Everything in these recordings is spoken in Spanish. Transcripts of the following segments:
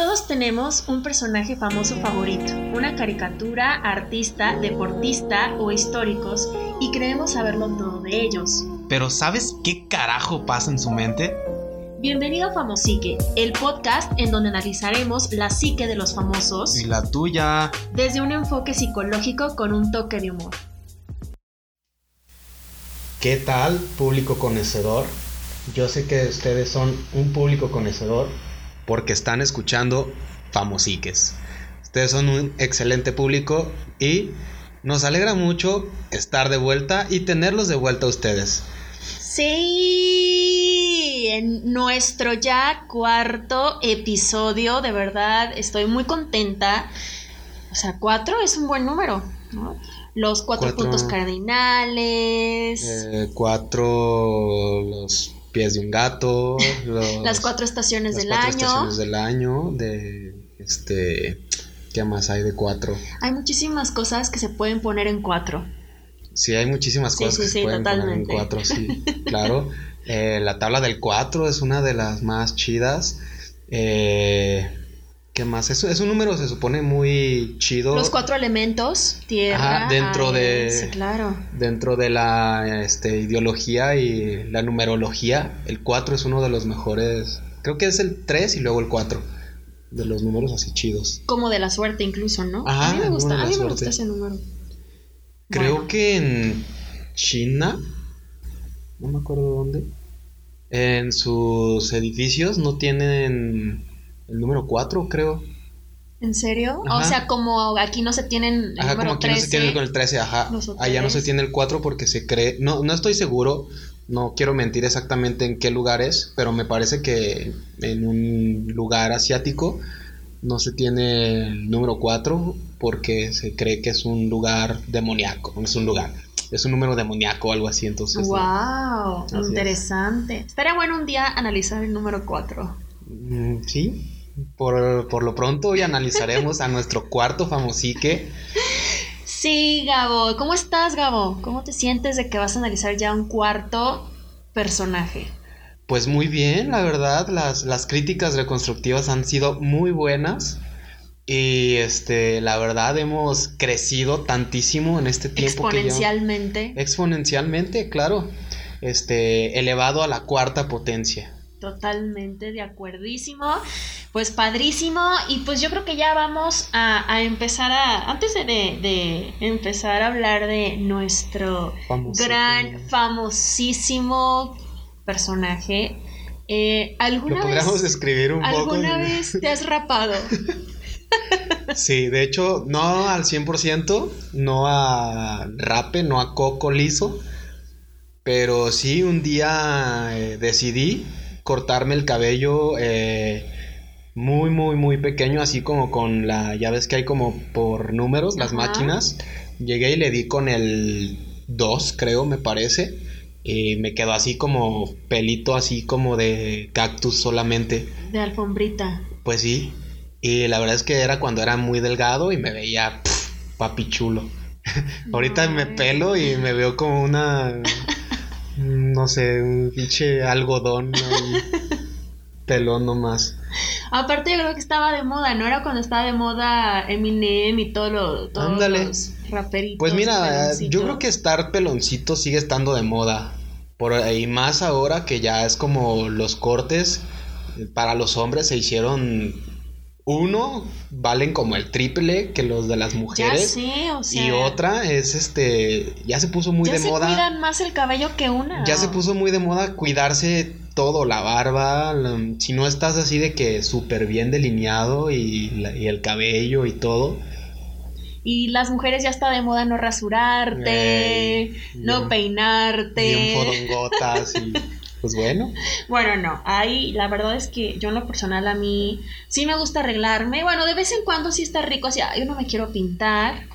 Todos tenemos un personaje famoso favorito, una caricatura, artista, deportista o históricos y creemos saberlo todo de ellos. Pero ¿sabes qué carajo pasa en su mente? Bienvenido a Famosique, el podcast en donde analizaremos la psique de los famosos Y la tuya. desde un enfoque psicológico con un toque de humor. ¿Qué tal, público conocedor? Yo sé que ustedes son un público conocedor. Porque están escuchando Famosiques. Ustedes son un excelente público y nos alegra mucho estar de vuelta y tenerlos de vuelta a ustedes. Sí, en nuestro ya cuarto episodio, de verdad estoy muy contenta. O sea, cuatro es un buen número, ¿no? Los cuatro, Cuatro. puntos cardinales, Eh, cuatro, los pies de un gato. los- las cuatro estaciones las del cuatro año. estaciones del año. De este. ¿Qué más hay de cuatro? Hay muchísimas cosas que se pueden poner en cuatro. Sí, hay muchísimas cosas sí, que sí, se pueden poner en cuatro, sí, claro. Eh, la tabla del 4 es una de las más chidas. Eh, ¿Qué más? Es, es un número, se supone, muy chido. Los cuatro elementos, tierra. Ajá, dentro aire, de- Sí, claro. Dentro de la este, ideología y la numerología, el 4 es uno de los mejores. Creo que es el 3 y luego el 4. De los números así chidos. Como de la suerte incluso, ¿no? Ajá, a mí me gusta, a mí me gusta ese número. Creo Bueno. que en China, no me acuerdo dónde, en sus edificios no tienen el número 4, creo. ¿En serio? O sea, como aquí no se tienen el Ajá, número como aquí no 13. se tiene con el 13, ajá. Allá no se tiene el 4 porque se cree, no, no estoy seguro, no quiero mentir exactamente en qué lugar es, pero me parece que en un lugar asiático no se tiene el número 4 porque se cree que es un lugar demoníaco, es un lugar, es un número demoníaco o algo así, entonces... ¿no? Wow, es. interesante. Estaría bueno un día analizar el número 4. Mm, Sí, por, por lo pronto hoy analizaremos a nuestro cuarto famosique. Sí, Gabo. ¿Cómo estás, Gabo? ¿Cómo te sientes de que vas a analizar ya un cuarto personaje? Pues muy bien, la verdad, las, las críticas reconstructivas han sido muy buenas. Y este, la verdad, hemos crecido tantísimo en este tiempo que lleva- Exponencialmente. Exponencialmente, claro. Este, elevado a la cuarta potencia. Totalmente de acuerdísimo. Pues padrísimo. Y pues yo creo que ya vamos a, a empezar a. Antes de, de empezar a hablar de nuestro Famosísimo. gran, famosísimo personaje. eh, Lo ¿Alguna podríamos vez, describir un poco. ¿alguna vez te has rapado? Sí, de hecho, no al 100%, no a rape, no a coco liso, pero sí un día eh, decidí cortarme el cabello eh, muy, muy, muy pequeño, así como con la, ya ves que hay como por números las Ajá. máquinas. Llegué y le di con el 2, creo, me parece, y me quedó así como pelito, así como de cactus solamente. De alfombrita. Pues sí. Y la verdad es que era cuando era muy delgado y me veía papi chulo. Ahorita me pelo y me veo como una. No sé, un pinche algodón pelón nomás. Aparte yo creo que estaba de moda, ¿no? Era cuando estaba de moda Eminem y todo lo, todos Ándale. los raperitos. Pues mira, yo creo que estar peloncito sigue estando de moda. Por ahí más ahora que ya es como los cortes eh, para los hombres se hicieron. Uno, valen como el triple que los de las Ya mujeres. sé, o sea. Y otra es este, ya se puso muy ya de se moda. cuidan más el cabello que una. Ya se puso muy de moda cuidarse todo, la barba, la- si no estás así de que súper bien delineado y, la- y el cabello y todo. Y las mujeres ya está de moda no rasurarte, Ey, no bien- peinarte. Bien fodongotas y pues bueno. Bueno, no, ahí la verdad es que yo en lo personal a mí sí me gusta arreglarme. Bueno, de vez en cuando sí está rico, así, "Ay, yo no me quiero pintar.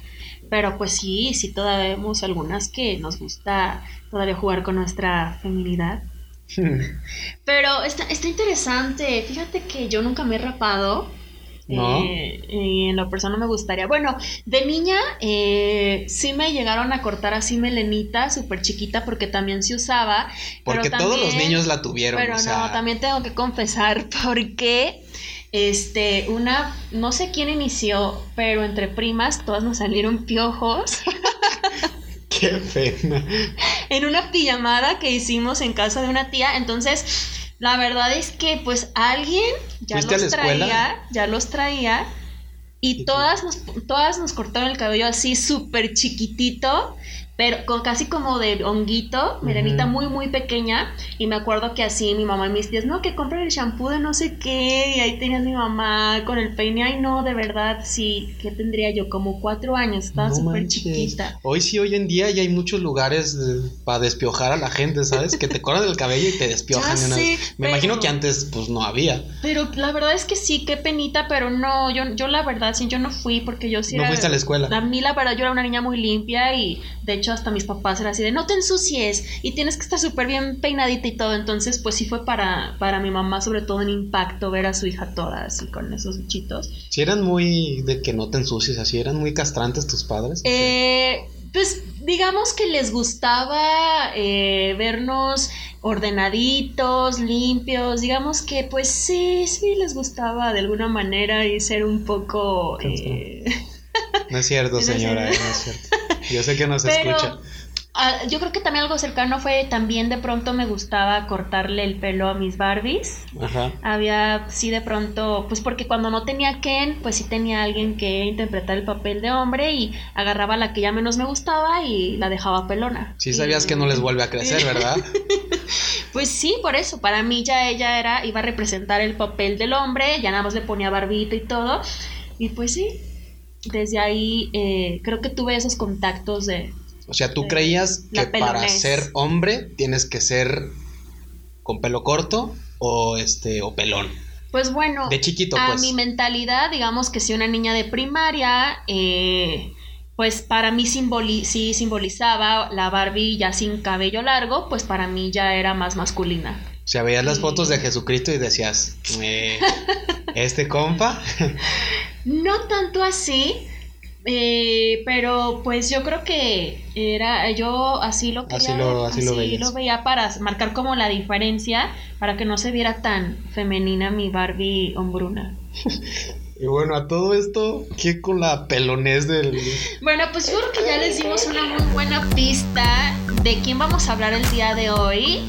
Pero pues sí, sí todavía vemos algunas que nos gusta todavía jugar con nuestra feminidad. Pero está, está interesante. Fíjate que yo nunca me he rapado. ¿No? Eh, y en lo personal me gustaría. Bueno, de niña eh, sí me llegaron a cortar así melenita, súper chiquita, porque también se usaba. Porque pero todos los niños la tuvieron. Pero o sea, no, también tengo que confesar porque este, una, no sé quién inició, pero entre primas todas nos salieron piojos. Qué pena. en una pijamada que hicimos en casa de una tía, entonces la verdad es que pues alguien ya los traía, ya los traía y todas nos, todas nos cortaron el cabello así súper chiquitito pero con casi como de honguito, merenita muy, muy pequeña. Y me acuerdo que así mi mamá y mis tías, no, que compren el shampoo de no sé qué. Y ahí tenía mi mamá con el peine. Ay, no, de verdad, sí, ¿qué tendría yo? Como cuatro años, estaba súper chiquita. Hoy sí, hoy en día ya hay muchos lugares para despiojar a la gente, ¿sabes? que te cortan el cabello y te despiojan. me imagino que antes, pues no había. Pero la verdad es que sí, qué penita, pero no, yo, yo la verdad, sí, yo no fui porque yo sí. No fuiste a la escuela. A mí, la verdad, yo era una niña muy limpia y de hecho hasta mis papás eran así de no te ensucies y tienes que estar súper bien peinadita y todo. Entonces, pues sí fue para, para mi mamá, sobre todo en impacto, ver a su hija toda así con esos bichitos. Si eran muy de que no te ensucies, así eran muy castrantes tus padres. Eh, pues digamos que les gustaba eh, vernos ordenaditos, limpios, digamos que pues sí, sí les gustaba de alguna manera y ser un poco... Eh, no es cierto, señora, no es cierto. Yo sé que no se escucha. Ah, yo creo que también algo cercano fue también de pronto me gustaba cortarle el pelo a mis Barbies. Ajá. Había, sí, de pronto, pues porque cuando no tenía Ken, pues sí tenía alguien que interpretar el papel de hombre y agarraba la que ya menos me gustaba y la dejaba pelona. Sí, sabías que no les vuelve a crecer, ¿verdad? pues sí, por eso. Para mí ya ella era, iba a representar el papel del hombre, ya nada más le ponía barbito y todo. Y pues sí, desde ahí eh, creo que tuve esos contactos de... O sea, tú creías que para ser hombre tienes que ser con pelo corto o este o pelón. Pues bueno, de chiquito, a pues. mi mentalidad, digamos que si una niña de primaria, eh, pues para mí sí simbolizaba la Barbie ya sin cabello largo, pues para mí ya era más masculina. O sea, veías las fotos de Jesucristo y decías, eh, ¿este compa? No tanto así, eh, pero pues yo creo que era yo así lo quería así lo, así, lo, veía para marcar como la diferencia para que no se viera tan femenina mi Barbie hombruna. y bueno, a todo esto, ¿qué con la pelonés del...? Bueno, pues yo creo que ya les dimos una muy buena pista de quién vamos a hablar el día de hoy.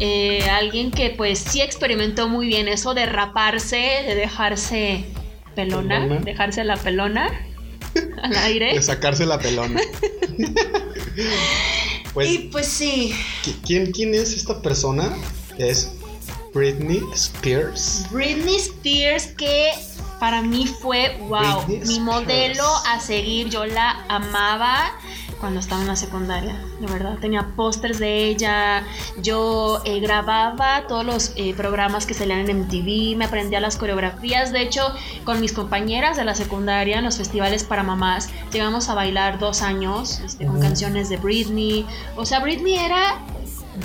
Eh, alguien que pues sí experimentó muy bien eso de raparse, de dejarse pelona, dejarse la pelona al aire. De sacarse la pelona. pues, y pues sí. ¿quién, ¿Quién es esta persona? Es Britney Spears. Britney Spears que para mí fue, wow, mi modelo a seguir. Yo la amaba cuando estaba en la secundaria, de verdad. Tenía pósters de ella, yo eh, grababa todos los eh, programas que salían en MTV, me aprendía las coreografías. De hecho, con mis compañeras de la secundaria, en los festivales para mamás, llegamos a bailar dos años este, con canciones de Britney. O sea, Britney era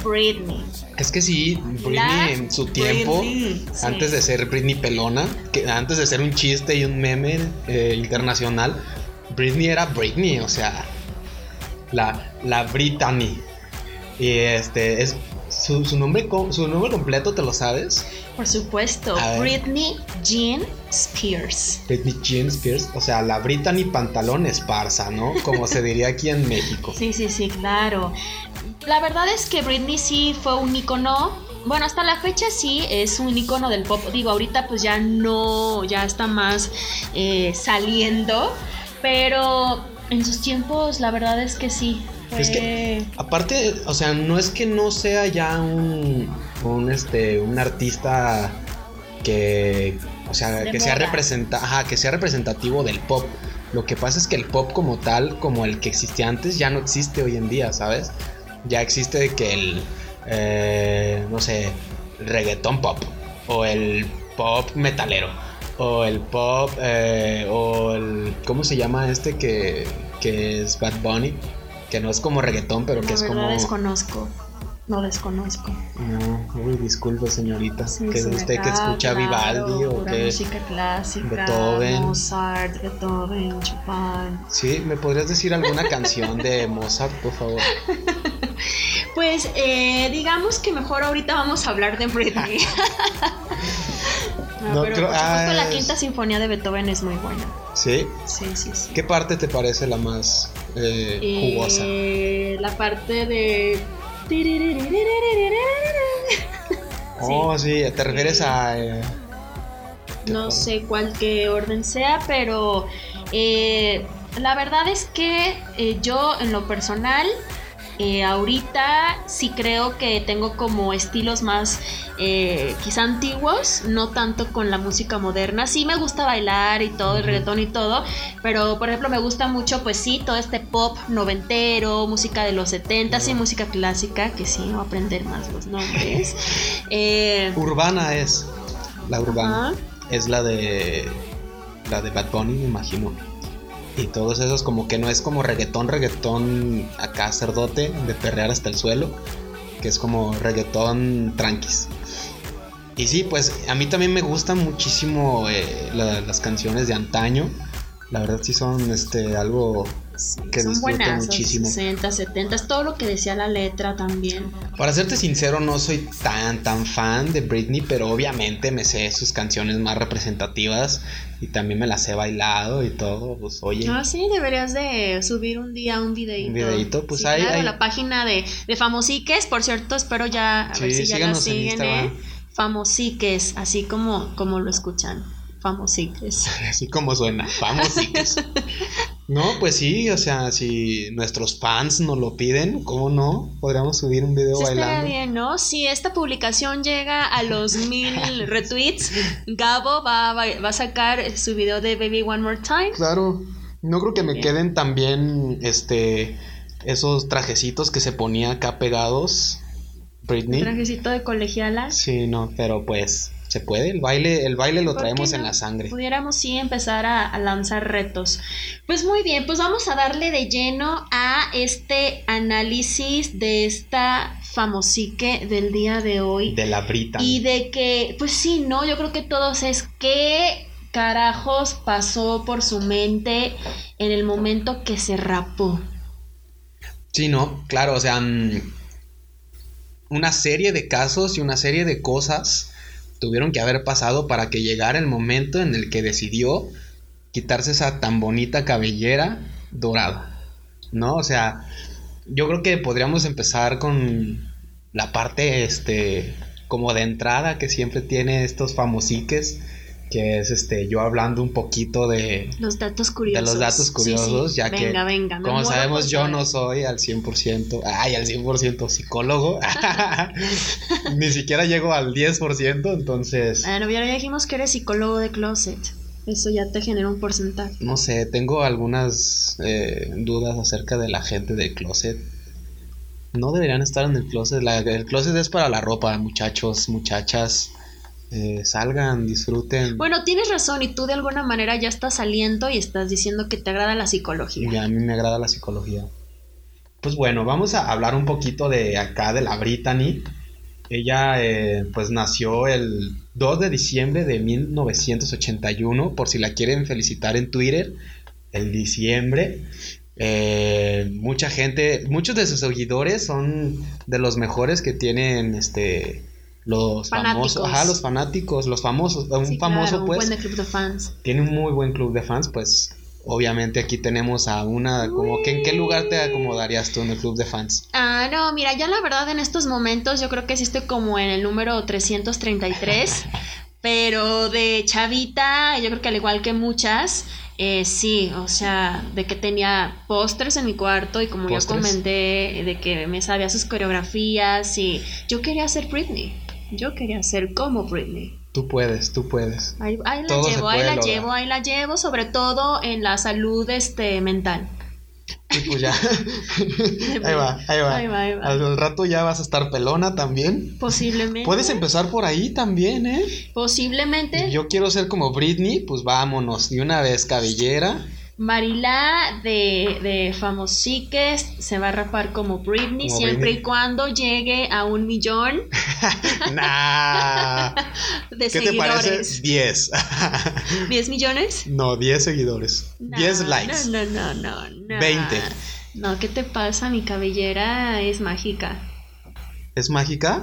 Britney. Es que sí, Britney en su tiempo, antes de ser Britney pelona, que antes de ser un chiste y un meme eh, internacional, Britney era Britney, o sea, la, la Brittany. Y este es su, nombre su nombre completo, ¿te lo sabes? Por supuesto, Britney Jean Spears. Britney Jean Spears, o sea, la Brittany pantalón esparza, ¿no? Como se diría aquí en México. Sí, sí, sí, claro. La verdad es que Britney sí fue un icono. Bueno, hasta la fecha sí es un icono del pop. Digo, ahorita pues ya no, ya está más eh, saliendo. Pero en sus tiempos, la verdad es que sí. Es que, aparte, o sea, no es que no sea ya un, un este, un artista que, o sea, que sea, representa, que sea representativo del pop. Lo que pasa es que el pop como tal, como el que existía antes, ya no existe hoy en día, ¿sabes? Ya existe que el, eh, no sé, reggaeton pop o el pop metalero o el pop, eh, o el. ¿Cómo se llama este que, que es Bad Bunny? Que no es como reggaetón, pero que es como. No desconozco. No desconozco. No, uy, disculpe, señorita. que usted que escucha Vivaldi o que. música clásica. Beethoven. Mozart, Beethoven, Chopin. Sí, ¿me podrías decir alguna canción de Mozart, por favor? Pues eh, digamos que mejor ahorita vamos a hablar de Britney. Ah, No, pero creo- por supuesto ah, la es- quinta sinfonía de Beethoven es muy buena. ¿Sí? Sí, sí, sí. ¿Qué parte te parece la más eh, jugosa? Eh, la parte de... Oh, sí, te refieres a... eh, No sé cuál qué orden sea, pero eh, la verdad es que eh, yo en lo personal, eh, ahorita sí creo que tengo como estilos más eh, quizá antiguos, no tanto con la música moderna. Sí me gusta bailar y todo, el reggaetón y todo, pero por ejemplo me gusta mucho, pues sí, todo este pop noventero, música de los 70 y música clásica, que sí, voy a aprender más los nombres. Eh, Urbana es. La urbana. Es la de... La de Bad Bunny, me imagino. Y todos esos como que no es como reggaetón, reggaetón acá cerdote, de perrear hasta el suelo. Que es como reggaetón tranquis. Y sí, pues a mí también me gustan muchísimo eh, la- las canciones de antaño. La verdad sí son este algo Sí, que son buenas, muchísimo. 60, 70, es todo lo que decía la letra también. Para serte sincero, no soy tan tan fan de Britney, pero obviamente me sé sus canciones más representativas y también me las he bailado y todo. Pues oye, Ah, sí, deberías de subir un día un videito. Un videíto, pues Sí, ahí- claro, ahí- la página de, de Famosiques, por cierto, espero ya, a ver Sí, si ya la siguen. ¿eh? Famosiques, así como, como lo escuchan, Famosiques. así como suena, famositos. no, pues sí, o sea, si nuestros fans nos lo piden, ¿cómo no? Podríamos subir un video Sí, estaría bailando. bien, ¿no? Si esta publicación llega a los mil retweets, Gabo va, va, va a sacar su video de Baby One More Time. Claro, no creo que me Bien. queden también este esos trajecitos que se ponía acá pegados Britney. Trajecito de colegiala. Sí, no, pero pues se puede, el baile, el baile lo ¿Por traemos en la sangre. Pudiéramos sí empezar a, a lanzar retos. Pues muy bien, pues vamos a darle de lleno a este análisis de esta famosique del día de hoy. De la Brita. Y de que, pues sí, ¿no? Yo creo que todos es qué carajos pasó por su mente en el momento que se rapó. Sí, no, claro, o sea, mm, una serie de casos y una serie de cosas tuvieron que haber pasado para que llegara el momento en el que decidió quitarse esa tan bonita cabellera dorada, ¿no? O sea, yo creo que podríamos empezar con la parte, este, como de entrada que siempre tiene estos famosiques, que es, este, yo hablando un poquito de, Los datos curiosos. de los datos curiosos, sí. ya que, Venga, como sabemos, yo no soy al 100%, ay, al 100% psicólogo, ni siquiera llego al 10%, entonces, Bueno, ya dijimos que eres psicólogo de closet. Eso ya te genera un porcentaje. no sé, tengo algunas eh, dudas acerca de la gente del closet. No deberían estar en el closet, la- el closet es para la ropa, muchachos, muchachas, eh, salgan, disfruten. Bueno, tienes razón y tú de alguna manera ya estás saliendo y estás diciendo que te agrada la psicología. Y a mí me agrada la psicología. Pues bueno, vamos a hablar un poquito de acá de la Brittany. Ella eh, pues nació el 2 de diciembre de 1981, por si la quieren felicitar en Twitter, el diciembre. Eh, mucha gente, muchos de sus seguidores son de los mejores que tienen este los Fanáticos. famosos, ajá, los fanáticos, los famosos, un Sí, famoso claro, pues Un buen de club de fans. tiene un muy buen club de fans, pues obviamente aquí tenemos a una, como que en qué lugar te acomodarías tú en el club de fans. Ah, no, mira, ya la verdad en estos momentos yo creo que sí estoy como en el número 333, pero de chavita, yo creo que al igual que muchas, eh, sí, o sea, de que tenía pósters en mi cuarto y como ya ¿Pósters? comenté, de que me sabía sus coreografías y yo quería ser Britney, yo quería ser como Britney. Tú puedes, tú puedes. Ahí, ahí la Todo llevo, ahí la lograr. llevo, ahí la llevo, sobre todo en la salud este, mental. Y pues ya. ahí va, ahí va. Ahí va, ahí va. Al rato ya vas a estar pelona también. Posiblemente. Puedes empezar por ahí también, ¿eh? Posiblemente. Yo quiero ser como Britney, pues vámonos. De una vez cabellera. Marilá de, de Famosiques se va a rapar como Britney Como siempre Britney. y cuando llegue a un millón nah. de ¿Qué te parece? seguidores. 10. ¿10 millones? no, 10 seguidores. No, 10 likes. No, no, no, no, no. 20. No, ¿qué te pasa? Mi cabellera es mágica. ¿Es mágica?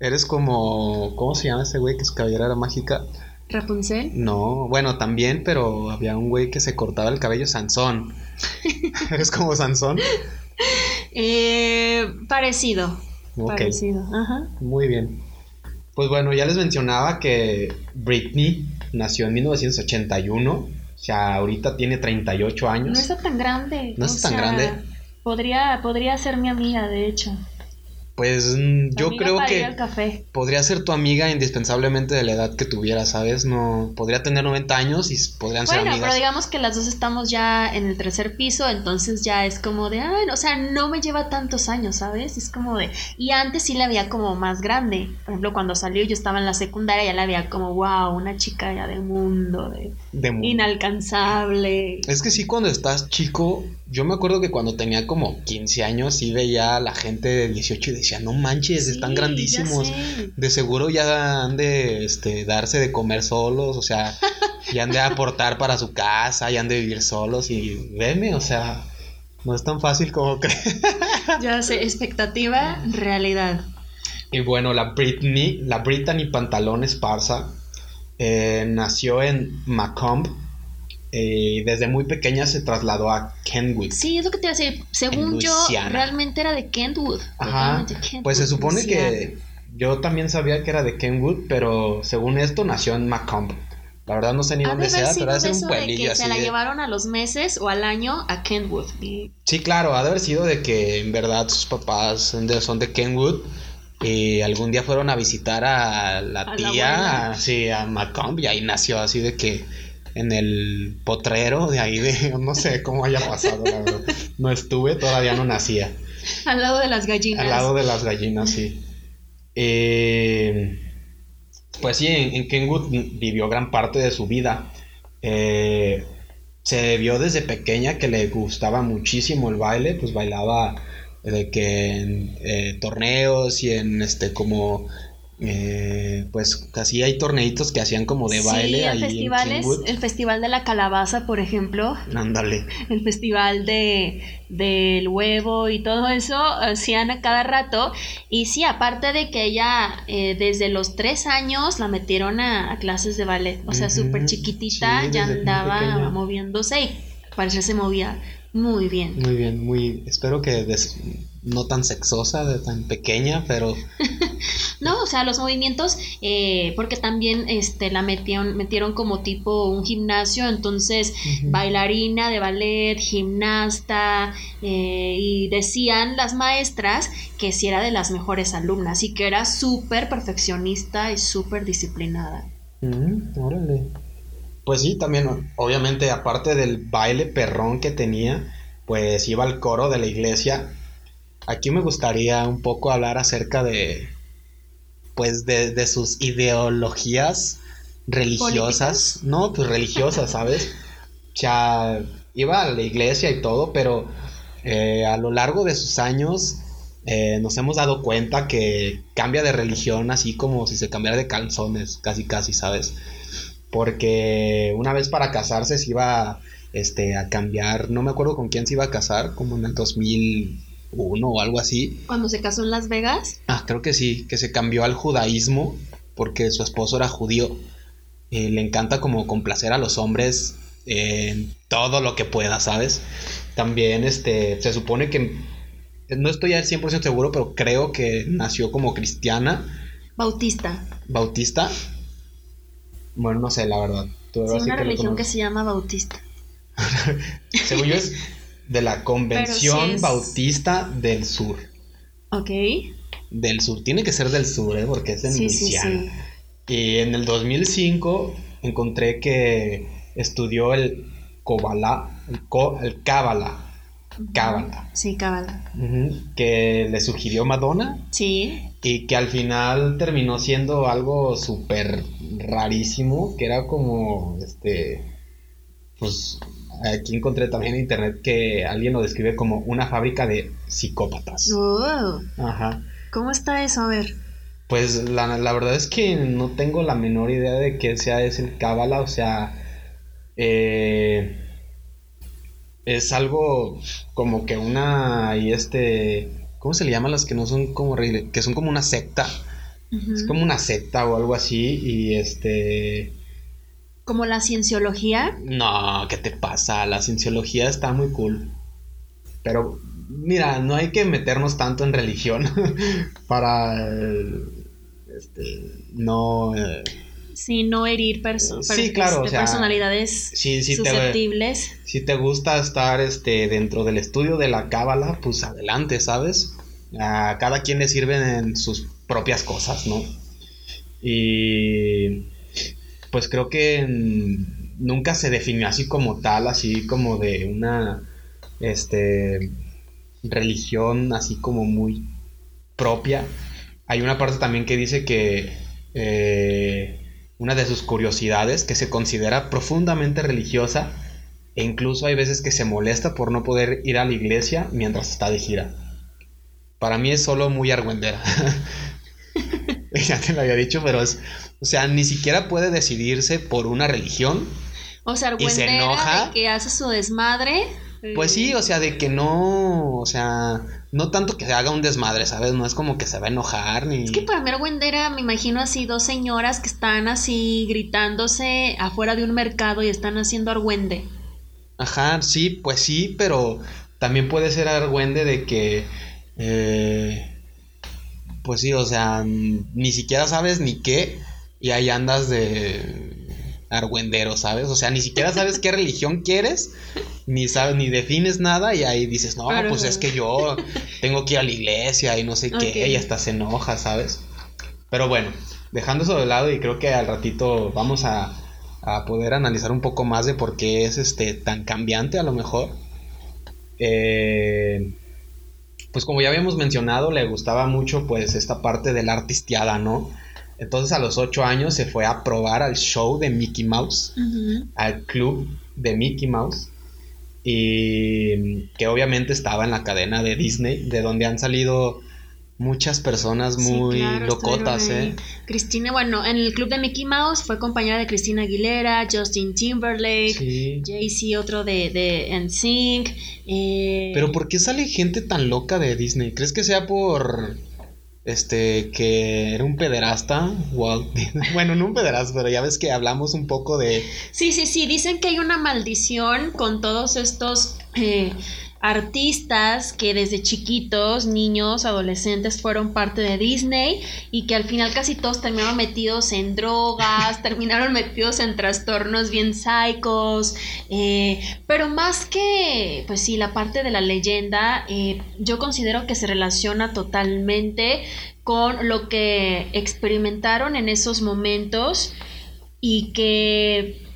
Eres como. ¿Cómo se llama ese güey que su cabellera era mágica? Rapunzel. No, bueno, también, pero había un güey que se cortaba el cabello, Sansón. ¿Eres como Sansón? Eh, parecido. Parecido, ajá. Muy bien. Pues bueno, ya les mencionaba que Britney nació en 1981. O sea, ahorita tiene 38 años. No está tan grande. No está tan grande. Podría, podría ser mi amiga, de hecho. Pues mm, yo creo que podría ser tu amiga indispensablemente de la edad que tuviera, ¿sabes? No podría tener 90 años y podrían ser amigas. Bueno, pero digamos que las dos estamos ya en el tercer piso, entonces ya es como de, ay, o sea, no me lleva tantos años, ¿sabes? Es como de y antes sí la veía como más grande. Por ejemplo, cuando salió yo estaba en la secundaria, ya la veía como, wow, una chica ya de mundo, de, de mundo. inalcanzable. Es que sí cuando estás chico yo me acuerdo que cuando tenía como 15 años sí veía a la gente de 18 y decía, no manches, están grandísimos. De seguro ya han de este, darse de comer solos, o sea, ya han de aportar para su casa, ya han de vivir solos y veme, o sea, no es tan fácil como crees. ya sé, expectativa, realidad. Y bueno, la Britney, la Brittany Pantalón Esparza, eh, nació en Macomb, eh, desde muy pequeña se trasladó a Kentwood. Sí, es lo que te iba a decir. Según yo, realmente era de Kentwood. Ajá. pues se supone que yo también sabía que era de Kentwood, pero según esto nació en Macomb. La verdad no sé ni dónde sea, pero es un pueblillo así. Se la llevaron a los meses o al año a Kentwood. Sí, claro, ha de haber sido de que en verdad sus papás son de, son de Kentwood y algún día fueron a visitar a la tía, sí, a Macomb y ahí nació así de que en el potrero de ahí de, no sé cómo haya pasado, la verdad. No estuve, todavía no nacía. Al lado de las gallinas. Al lado de las gallinas, sí. Eh, pues sí, en, Kenwood vivió gran parte de su vida. Eh, se vio desde pequeña que le gustaba muchísimo el baile, pues bailaba de que en eh, torneos y en este como eh, pues casi hay torneitos que hacían como de baile ahí festivales, el festival de la calabaza por ejemplo. Ándale. El festival de del huevo y todo eso hacían a cada rato. Y sí aparte de que ella eh, desde los tres años la metieron a, clases de ballet. O sea súper chiquitita ya andaba moviéndose y parece se movía muy bien. Muy bien muy espero que no tan sexosa, de tan pequeña, pero... no, o sea, los movimientos, eh, porque también este, la metieron, metieron como tipo un gimnasio, entonces bailarina de ballet, gimnasta, eh, y decían las maestras que sí era de las mejores alumnas y que era súper perfeccionista y súper disciplinada. órale. Pues sí, también, obviamente, aparte del baile perrón que tenía, pues iba al coro de la iglesia Aquí me gustaría un poco hablar acerca de, pues, de, sus ideologías religiosas. No, pues religiosas, ¿sabes? O sea, iba a la iglesia y todo, pero eh, a lo largo de sus años eh, nos hemos dado cuenta que cambia de religión así como si se cambiara de calzones, casi casi, ¿sabes? Porque una vez para casarse se iba este, a cambiar, no me acuerdo con quién se iba a casar, como en el 2000 uno o algo así. Cuando se casó en Las Vegas. Ah, creo que sí, que se cambió al judaísmo porque su esposo era judío. Eh, le encanta como complacer a los hombres en todo lo que pueda, ¿sabes? También este, se supone que, no estoy al 100% seguro, pero creo que nació como cristiana. Bautista. ¿Bautista? Bueno, no sé, la verdad. Sí, una religión que se llama Bautista. Según yo es de la Convención Bautista del Sur. Ok. Del sur. Tiene que ser del sur, ¿eh? Porque es en sí, Y en el 2005 encontré que estudió el Kabbalah, el, el Kabbalah. Kabbalah. Sí, Kabbalah. que le sugirió Madonna. Sí. Y que al final terminó siendo algo súper rarísimo, que era como, este, pues Aquí encontré también en internet que alguien lo describe como una fábrica de psicópatas. Oh. Ajá. ¿Cómo está eso? A ver. Pues la, verdad es que no tengo la menor idea de qué sea ese el cábala, o sea, eh, es algo como que una y este, ¿cómo se le llaman las que no son como que son como una secta? Es como una secta o algo así y este ¿Como la cienciología? No, ¿qué te pasa? La cienciología está muy cool. Pero, mira, no hay que meternos tanto en religión para este, no... Eh, sí, no herir perso sí, claro, este, personalidades susceptibles. si te gusta estar este, dentro del estudio de la cábala, pues adelante, ¿sabes? A cada quien le sirven en sus propias cosas, ¿no? Y pues creo que nunca se definió así como tal, así como de una este religión así como muy propia. Hay una parte también que dice que eh, una de sus curiosidades, que se considera profundamente religiosa, e incluso hay veces que se molesta por no poder ir a la iglesia mientras está de gira. Para mí es solo muy argüendera. ya te lo había dicho, pero es, o sea, ni siquiera puede decidirse por una religión. O sea, y se enoja. que hace su desmadre. Pues sí, o sea, de que no, o sea, no tanto que se haga un desmadre, ¿sabes? No es como que se va a enojar ni... Es que para mí argüendera me imagino así dos señoras que están así gritándose afuera de un mercado y están haciendo argüende. Ajá, sí, pues sí, pero también puede ser argüende de que... Eh, pues sí, o sea, ni siquiera sabes ni qué y ahí andas de argüendero, ¿sabes? O sea, ni siquiera sabes qué religión quieres, ni sabes, ni defines nada, y ahí dices, no, pues es que yo tengo que ir a la iglesia y no sé qué, y hasta se enoja, ¿sabes? Pero bueno, dejando eso de lado, y creo que al ratito vamos a, a poder analizar un poco más de por qué es este tan cambiante a lo mejor. Eh, pues como ya habíamos mencionado, le gustaba mucho pues esta parte de la artisteada, ¿no? Entonces a los ocho años se fue a probar al show de Mickey Mouse, al club de Mickey Mouse, y que obviamente estaba en la cadena de Disney, de donde han salido muchas personas muy locotas, ¿eh? Cristina, bueno, en el club de Mickey Mouse fue compañera de Cristina Aguilera, Justin Timberlake, Jay-Z, otro de, de NSYNC. Eh... Pero ¿por qué sale gente tan loca de Disney? ¿Crees que sea por este que era un pederasta? bueno, no un pederasta, pero ya ves que hablamos un poco de... Sí, sí, sí, dicen que hay una maldición con todos estos... Eh, artistas que desde chiquitos, niños, adolescentes fueron parte de Disney y que al final casi todos terminaron metidos en drogas, terminaron metidos en trastornos bien psicos, eh, pero más que, pues sí, la parte de la leyenda, eh, yo considero que se relaciona totalmente con lo que experimentaron en esos momentos y que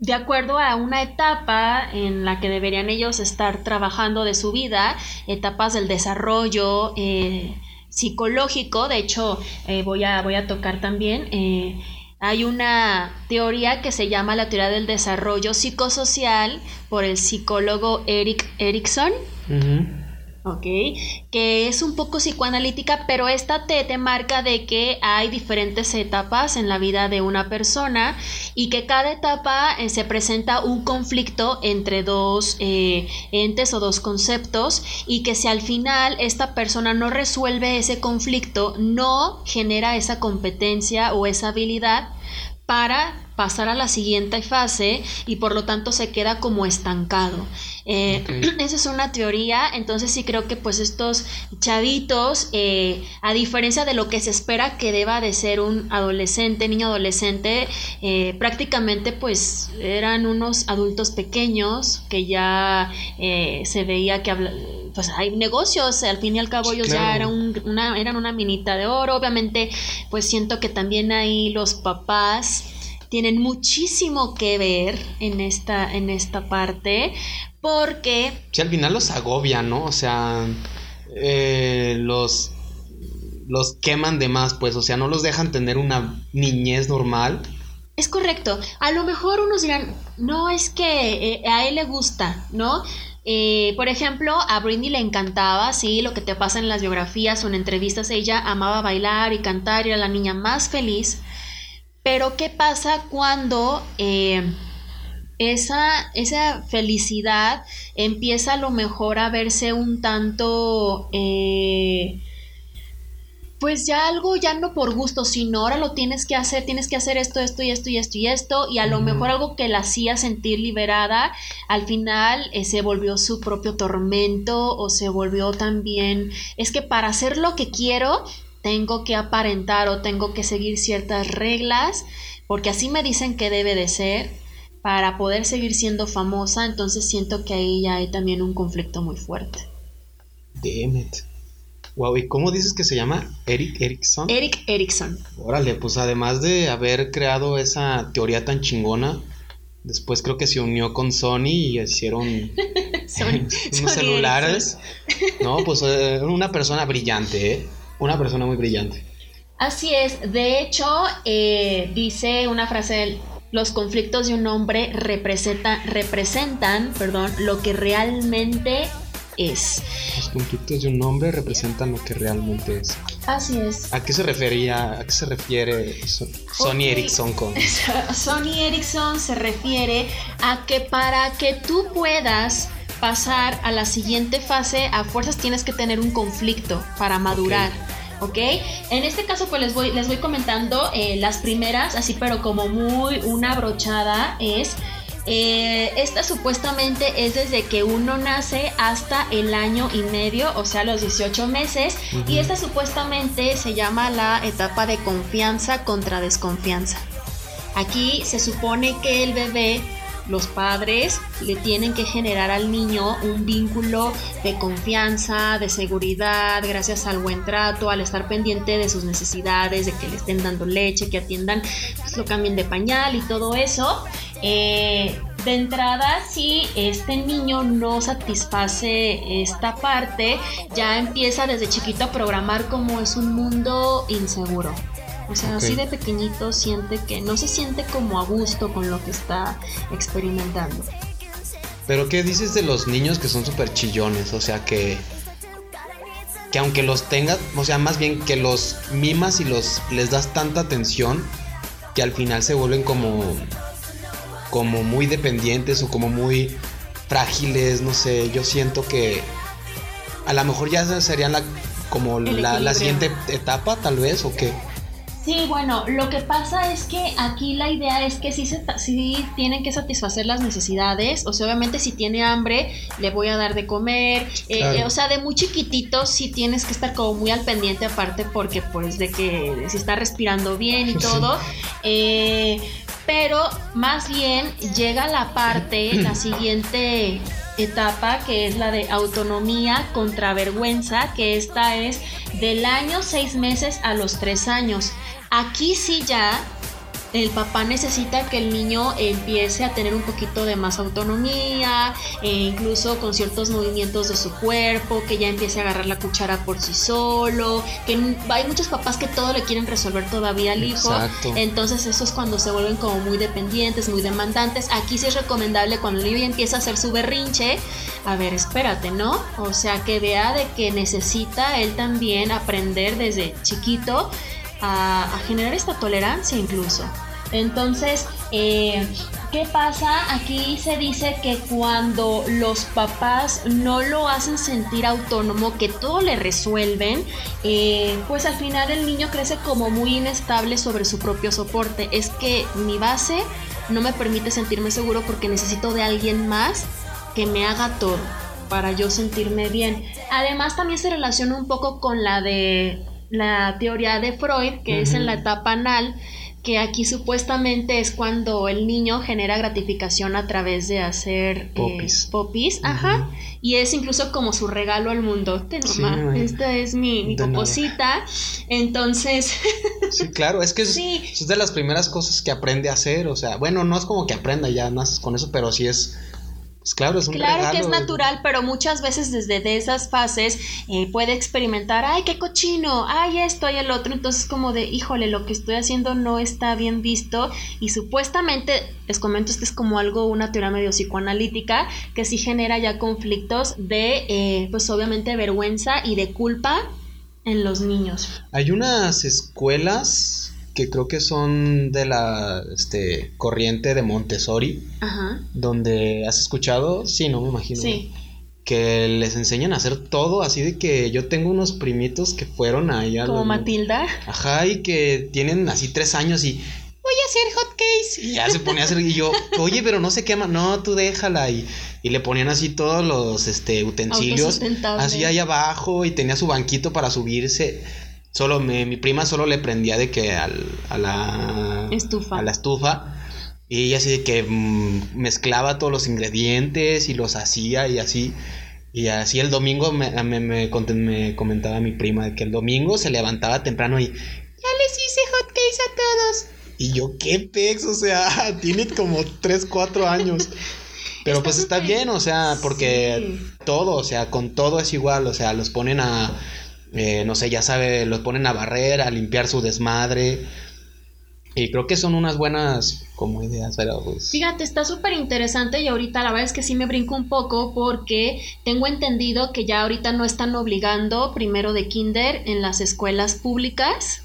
de acuerdo a una etapa en la que deberían ellos estar trabajando de su vida, etapas del desarrollo eh, psicológico, de hecho eh, voy, a, voy a tocar también, eh, hay una teoría que se llama la teoría del desarrollo psicosocial por el psicólogo Eric Erickson. ¿Ok? Que es un poco psicoanalítica, pero esta te, te marca de que hay diferentes etapas en la vida de una persona y que cada etapa eh, se presenta un conflicto entre dos eh, entes o dos conceptos y que si al final esta persona no resuelve ese conflicto, no genera esa competencia o esa habilidad para pasar a la siguiente fase y por lo tanto se queda como estancado. Eh, esa es una teoría, entonces sí creo que pues estos chavitos, eh, a diferencia de lo que se espera que deba de ser un adolescente, niño adolescente, eh, prácticamente pues eran unos adultos pequeños que ya se veía que pues hay negocios, al fin y al cabo ellos ya eran una, eran una minita de oro, obviamente pues siento que también ahí los papás tienen muchísimo que ver en esta, en esta parte, porque... Sí, al final los agobia, ¿no? O sea, eh, los, los queman de más, pues, o sea, no los dejan tener una niñez normal. Es correcto. A lo mejor unos dirán, no, es que eh, a él le gusta, ¿no? Eh, por ejemplo, a Britney le encantaba, sí, lo que te pasa en las biografías o en entrevistas, ella amaba bailar y cantar, era la niña más feliz. Pero ¿qué pasa cuando esa, esa felicidad empieza a lo mejor a verse un tanto... Eh, pues ya algo ya no por gusto, sino ahora lo tienes que hacer, tienes que hacer esto, esto y esto y esto y esto, y a lo mejor algo que la hacía sentir liberada, al final eh, se volvió su propio tormento o se volvió también, es que para hacer lo que quiero, tengo que aparentar o tengo que seguir ciertas reglas, porque así me dicen que debe de ser para poder seguir siendo famosa, entonces siento que ahí ya hay también un conflicto muy fuerte. Damn it. Wow, ¿y cómo dices que se llama? Eric Erickson. Eric Erickson. Órale, pues además de haber creado esa teoría tan chingona, después creo que se unió con Sony y hicieron unos celulares. No, pues eh, una persona brillante, ¿eh? Una persona muy brillante. Así es. De hecho, eh, dice una frase los conflictos de un hombre representa, representan perdón, lo que realmente es. Los conflictos de un hombre representan lo que realmente es. Así es. ¿A qué se refería, a qué se refiere Sony Ericsson con? Sony Ericsson se refiere a que para que tú puedas pasar a la siguiente fase, a fuerzas tienes que tener un conflicto para madurar. ¿ok? En este caso pues les voy, les voy comentando eh, las primeras, así pero como muy una brochada es eh, esta supuestamente es desde que uno nace hasta el año y medio, o sea, los 18 meses. Y esta supuestamente se llama la etapa de confianza contra desconfianza. Aquí se supone que el bebé los padres le tienen que generar al niño un vínculo de confianza, de seguridad, gracias al buen trato, al estar pendiente de sus necesidades, de que le estén dando leche, que atiendan, pues lo cambien de pañal y todo eso. Eh, de entrada, si este niño no satisface esta parte, ya empieza desde chiquito a programar como es un mundo inseguro. O sea, así de pequeñito siente que no se siente como a gusto con lo que está experimentando. Pero ¿qué dices de los niños que son súper chillones? O sea, que que aunque los tengas, o sea, más bien que los mimas y los les das tanta atención que al final se vuelven como como muy dependientes o como muy frágiles, no sé, yo siento que a lo mejor ya serían la como la, la, siguiente etapa tal vez o qué. Sí, bueno, lo que pasa es que aquí la idea es que sí, se, sí tienen que satisfacer las necesidades. O sea, obviamente si tiene hambre, le voy a dar de comer. Eh, eh, o sea, de muy chiquitito sí tienes que estar como muy al pendiente aparte porque pues de que si está respirando bien y todo. Eh, pero más bien llega la parte, la siguiente etapa que es la de autonomía contra vergüenza, que esta es del año seis meses a los tres años. Aquí sí ya el papá necesita que el niño empiece a tener un poquito de más autonomía, e incluso con ciertos movimientos de su cuerpo, que ya empiece a agarrar la cuchara por sí solo, que hay muchos papás que todo le quieren resolver todavía al hijo, entonces eso es cuando se vuelven como muy dependientes, muy demandantes. Aquí sí es recomendable cuando el niño ya empieza a hacer su berrinche, a ver, espérate, ¿no? O sea, que vea de que necesita él también aprender desde chiquito a, generar esta tolerancia incluso. Entonces, eh, ¿qué pasa? Aquí se dice que cuando los papás no lo hacen sentir autónomo, que todo le resuelven, eh, pues al final el niño crece como muy inestable sobre su propio soporte. Es que mi base no me permite sentirme seguro porque necesito de alguien más que me haga todo para yo sentirme bien. Además también se relaciona un poco con la de la teoría de Freud, que es en la etapa anal, que aquí supuestamente es cuando el niño genera gratificación a través de hacer eh, popis, ajá, y es incluso como su regalo al mundo. esta es mi, mi poposita. Entonces. sí, claro, es que es, es, de las primeras cosas que aprende a hacer. O sea, bueno, no es como que aprenda, ya naces con eso, pero sí es pues claro, es un Claro que es natural, pero muchas veces desde esas fases eh, puede experimentar, ay, qué cochino, ay, esto y el otro. Entonces, como de, híjole, lo que estoy haciendo no está bien visto. Y supuestamente, les comento, que es como algo, una teoría medio psicoanalítica, que sí genera ya conflictos de, eh, pues obviamente, vergüenza y de culpa en los niños. Hay unas escuelas que creo que son de la este, corriente de Montessori, Ajá. donde has escuchado, sí, no me imagino. Sí. que les enseñan a hacer todo, así de que yo tengo unos primitos que fueron ahí a... Como Matilda. Ajá, y que tienen así tres años y voy a hacer hot cakes. Y ya se ponía a hacer, y yo, oye, pero no se quema, no, tú déjala. Y, y le ponían así todos los este, utensilios, así ahí abajo, y tenía su banquito para subirse. Solo me- mi prima solo le prendía de que al, a la Estufa. A la estufa. Y ella así de que mm, mezclaba todos los ingredientes y los hacía y así. Y así el domingo me, me, me comentaba mi prima de que el domingo se levantaba temprano y ya les hice hotcakes a todos. Y yo, qué pex, o sea, tiene como 3, 4 años. Pero Está pues está bien, o sea, porque Sí. todo, o sea, con todo es igual, o sea, los ponen a, eh, no sé, ya sabe, los ponen a barrer, a limpiar su desmadre. Y creo que son unas buenas como ideas, pero pues... Fíjate, está súper interesante y ahorita la verdad es que sí me brinco un poco porque tengo entendido que ya ahorita no están obligando primero de kinder en las escuelas públicas.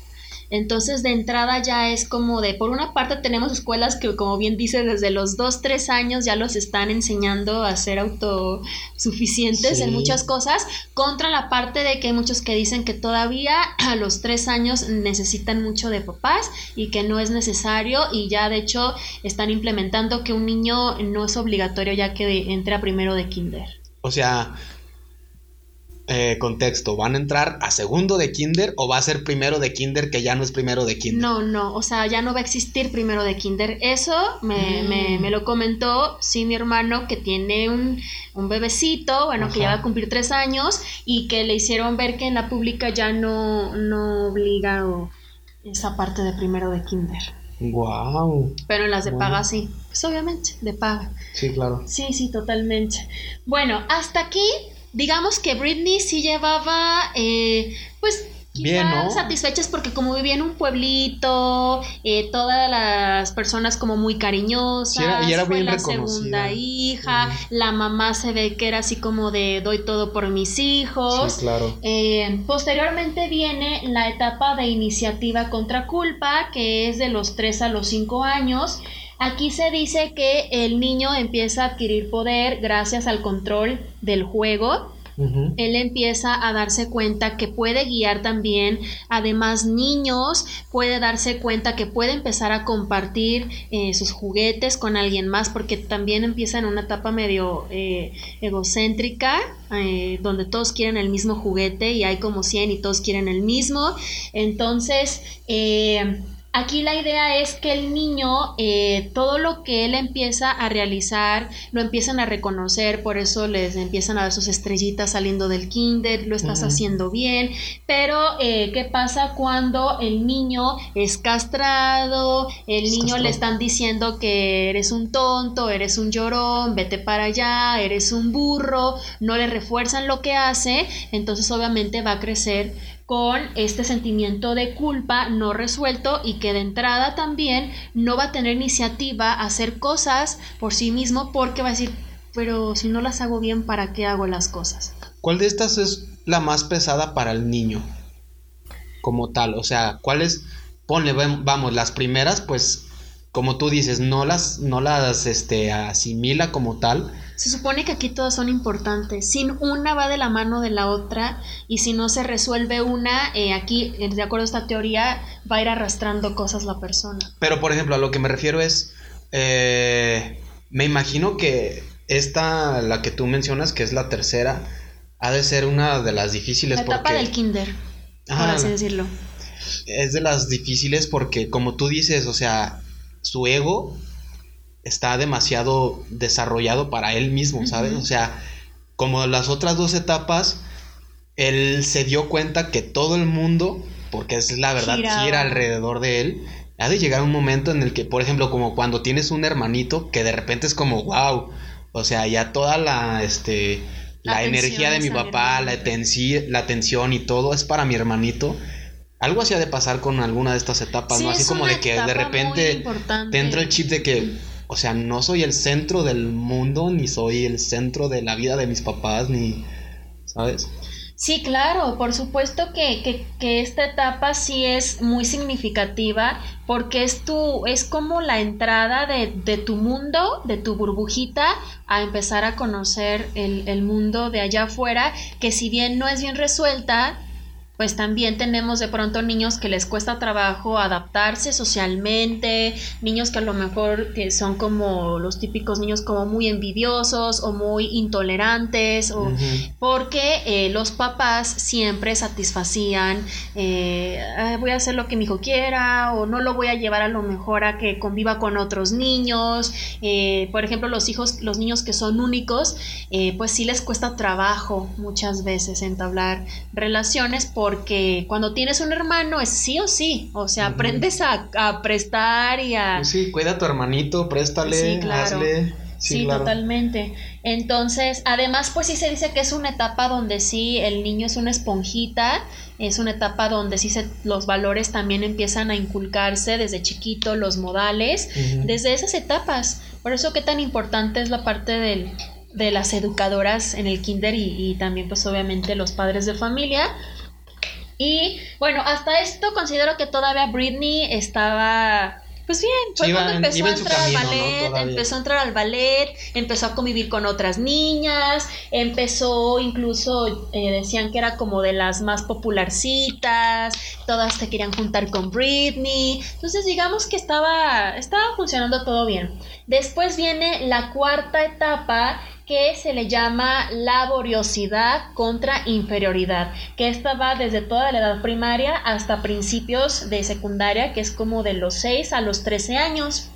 Entonces de entrada ya es como de, por una parte tenemos escuelas que como bien dice desde los 2, 3 años ya los están enseñando a ser autosuficientes Sí. en muchas cosas, contra la parte de que hay muchos que dicen que todavía a los 3 años necesitan mucho de papás y que no es necesario y ya de hecho están implementando que un niño no es obligatorio ya que entre a primero de kinder. O sea, eh, contexto, ¿van a entrar a segundo de kinder o va a ser primero de kinder que ya no es primero de kinder? No, no, o sea, ya no va a existir primero de kinder. Eso me, Mm. me, me lo comentó, sí, mi hermano que tiene un, un bebecito, bueno, que ya va a cumplir tres años y que le hicieron ver que en la pública ya no, no obliga o esa parte de primero de kinder. Wow. Pero en las de paga sí, pues obviamente, de paga. Sí, claro. Sí, sí, totalmente. Bueno, hasta aquí, digamos que Britney sí llevaba, eh, pues, Bien, quizás ¿no? satisfechas porque como vivía en un pueblito, eh, todas las personas como muy cariñosas, Sí, era- y era fue bien la segunda hija, la mamá se ve que era así como de doy todo por mis hijos. Sí, claro. Eh, posteriormente viene la etapa de iniciativa contra culpa, que es de los 3 a los 5 años. Aquí se dice que el niño empieza a adquirir poder gracias al control del juego. Él empieza a darse cuenta que puede guiar también a demás niños, puede darse cuenta que puede empezar a compartir eh, sus juguetes con alguien más, porque también empieza en una etapa medio eh, egocéntrica, eh, donde todos quieren el mismo juguete y hay como 100 y todos quieren el mismo. Entonces, eh, Aquí la idea es que el niño, eh, todo lo que él empieza a realizar, lo empiezan a reconocer, por eso les empiezan a dar sus estrellitas saliendo del kinder, lo estás haciendo bien, pero eh, ¿qué pasa cuando el niño es castrado? El Es niño le están diciendo que eres un tonto, eres un llorón, vete para allá, eres un burro, no le refuerzan lo que hace, entonces obviamente va a crecer con este sentimiento de culpa no resuelto y que de entrada también no va a tener iniciativa a hacer cosas por sí mismo porque va a decir, pero si no las hago bien, ¿para qué hago las cosas? ¿Cuál de estas es la más pesada para el niño? Como tal, o sea, ¿cuál es? Ponle, vam- vamos, las primeras, pues, como tú dices, no las, no las, este, asimila como tal. Se supone que aquí todas son importantes. Sin una va de la mano de la otra y si no se resuelve una, eh, aquí, eh, de acuerdo a esta teoría, va a ir arrastrando cosas la persona. Pero, por ejemplo, a lo que me refiero es, eh, me imagino que esta, la que tú mencionas, que es la tercera, ha de ser una de las difíciles La etapa porque... del kinder, por Ajá, así decirlo. es de las difíciles porque, como tú dices, o sea, su ego está demasiado desarrollado para él mismo, ¿sabes? O sea, como las otras dos etapas, él se dio cuenta que todo el mundo, porque es la verdad, gira alrededor de él. Ha de llegar un momento en el que, por ejemplo, como cuando tienes un hermanito que de repente es como, wow, o sea, ya toda la, este, la energía de mi papá, la, la atención y todo es para mi hermanito. Algo así ha de pasar con alguna de estas etapas, Sí, ¿no? Así es como de que de repente te entra el chip de que, o sea, no soy el centro del mundo, ni soy el centro de la vida de mis papás, ni, ¿sabes? Sí, claro, por supuesto que, que, esta etapa sí es muy significativa porque es tu, es como la entrada de, de tu mundo, de tu burbujita, a empezar a conocer el, el mundo de allá afuera, que si bien no es bien resuelta, pues también tenemos de pronto niños que les cuesta trabajo adaptarse socialmente, niños que a lo mejor que son como los típicos niños como muy envidiosos o muy intolerantes, o porque eh, los papás siempre satisfacían, eh, voy a hacer lo que mi hijo quiera o no lo voy a llevar a lo mejor a que conviva con otros niños, eh, por ejemplo los hijos, los niños que son únicos, pues sí les cuesta trabajo muchas veces entablar relaciones porque cuando tienes un hermano es sí o sí, o sea, aprendes a, prestar y a... Sí, cuida a tu hermanito, préstale, sí, hazle. Sí, totalmente. Entonces, además, pues sí se dice que es una etapa donde sí el niño es una esponjita, es una etapa donde sí se, los valores también empiezan a inculcarse desde chiquito, los modales, desde esas etapas. Por eso qué tan importante es la parte del, de las educadoras en el kinder y, y también pues obviamente los padres de familia, y bueno, hasta esto considero que todavía Britney estaba pues bien, fue cuando empezó a entrar al ballet, empezó a entrar al ballet, empezó a convivir con otras niñas, empezó incluso, eh, decían que era como de las más popularcitas, todas se querían juntar con Britney, entonces digamos que estaba, estaba funcionando todo bien. Después viene la cuarta etapa que se le llama laboriosidad contra inferioridad, que esta va desde toda la edad primaria hasta principios de secundaria, que es como de los 6 a los 13 años.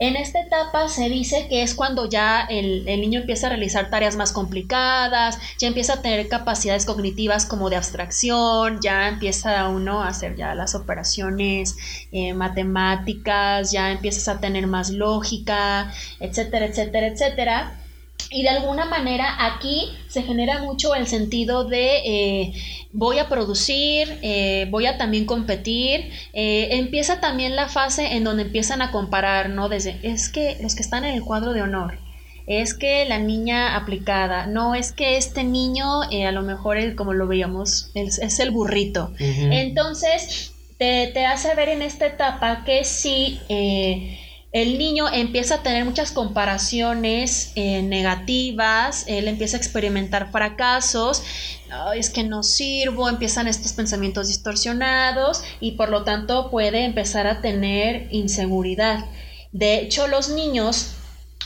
En esta etapa se dice que es cuando ya el, niño empieza a realizar tareas más complicadas, ya empieza a tener capacidades cognitivas como de abstracción, ya empieza uno a hacer ya las operaciones eh, matemáticas, ya empiezas a tener más lógica, etcétera, etcétera, etcétera. Y de alguna manera aquí se genera mucho el sentido de eh, voy a producir, eh, voy a también competir. Eh, empieza también la fase en donde empiezan a comparar, ¿no? Desde, es que los que están en el cuadro de honor, es que la niña aplicada, no, es que este niño a lo mejor, como lo veíamos, es, el burrito. Entonces, te, te, hace ver en esta etapa que sí el niño empieza a tener muchas comparaciones eh, negativas, él empieza a experimentar fracasos, es que no sirvo, empiezan estos pensamientos distorsionados y por lo tanto puede empezar a tener inseguridad. De hecho, los niños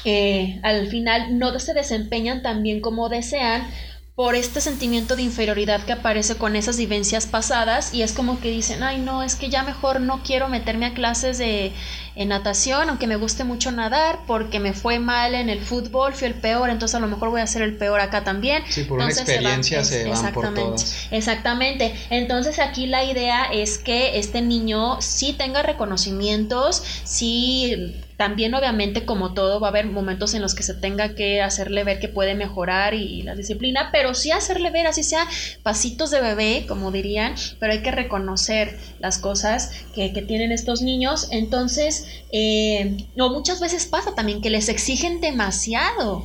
eh, al final no se desempeñan tan bien como desean por este sentimiento de inferioridad que aparece con esas vivencias pasadas y es como que dicen, ay no, es que ya mejor no quiero meterme a clases de natación, aunque me guste mucho nadar, porque me fue mal en el fútbol, fui el peor, entonces a lo mejor voy a ser el peor acá también. Sí, por una experiencia se van, exactamente, Exactamente. Entonces aquí la idea es que este niño sí tenga reconocimientos, sí también obviamente como todo va a haber momentos en los que se tenga que hacerle ver que puede mejorar y, la disciplina, pero sí hacerle ver, así sea pasitos de bebé, como dirían, pero hay que reconocer las cosas que, tienen estos niños. Entonces, eh, o muchas veces pasa también que les exigen demasiado,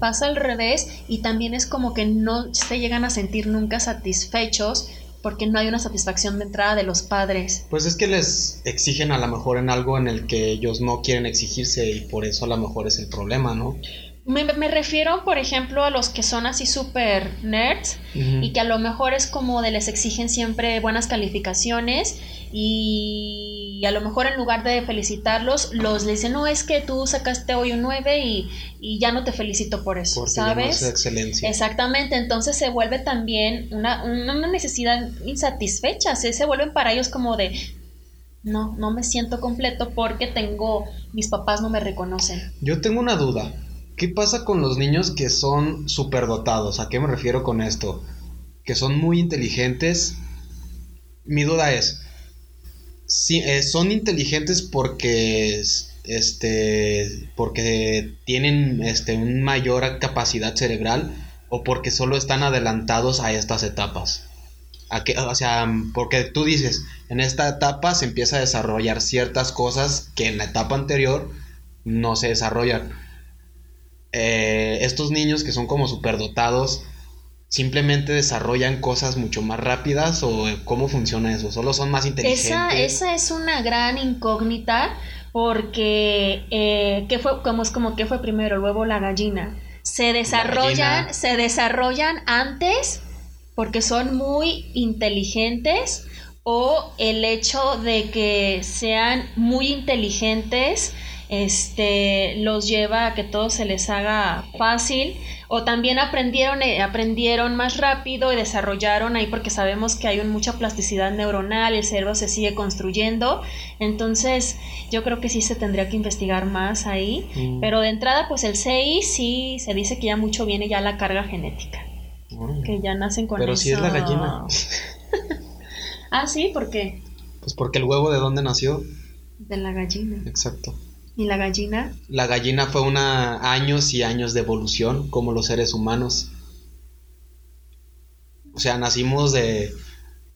pasa al revés y también es como que no se llegan a sentir nunca satisfechos porque no hay una satisfacción de entrada de los padres. Pues es que les exigen a lo mejor en algo en el que ellos no quieren exigirse y por eso a lo mejor es el problema, ¿no? Me, refiero, por ejemplo, a los que son así súper nerds y que a lo mejor es como de les exigen siempre buenas calificaciones y a lo mejor en lugar de felicitarlos, los dicen, no, es que tú sacaste hoy un 9 y, ya no te felicito por eso, ¿sabes? excelencia. Exactamente, entonces se vuelve también una, una necesidad insatisfecha, se, se vuelven para ellos como de, no, no me siento completo porque tengo, mis papás no me reconocen. Yo tengo una duda. ¿Qué pasa con los niños que son superdotados? ¿A qué me refiero con esto? Que son muy inteligentes. Mi duda es, si, eh, ¿son inteligentes porque, este, porque tienen este, una mayor capacidad cerebral o porque solo están adelantados a estas etapas? ¿A o sea, porque tú dices, en esta etapa se empieza a desarrollar ciertas cosas que en la etapa anterior no se desarrollan eh, estos niños que son como superdotados, simplemente desarrollan cosas mucho más rápidas o cómo funciona eso? ¿Solo son más inteligentes? Esa, esa es una gran incógnita porque eh, ¿qué fue, como, es como que fue primero, el huevo o la gallina? Se desarrollan, se desarrollan antes porque son muy inteligentes o el hecho de que sean muy inteligentes este los lleva a que todo se les haga fácil o también aprendieron eh, aprendieron más rápido y desarrollaron ahí porque sabemos que hay mucha plasticidad neuronal el cerebro se sigue construyendo entonces yo creo que sí se tendría que investigar más ahí mm. pero de entrada pues el CI sí se dice que ya mucho viene ya la carga genética que ya nacen con pero si es la gallina. Ah sí ¿por qué? pues porque el huevo de dónde nació. De la gallina. Exacto ¿Y la gallina? La gallina fue una años y años de evolución, como los seres humanos. O sea, nacimos de...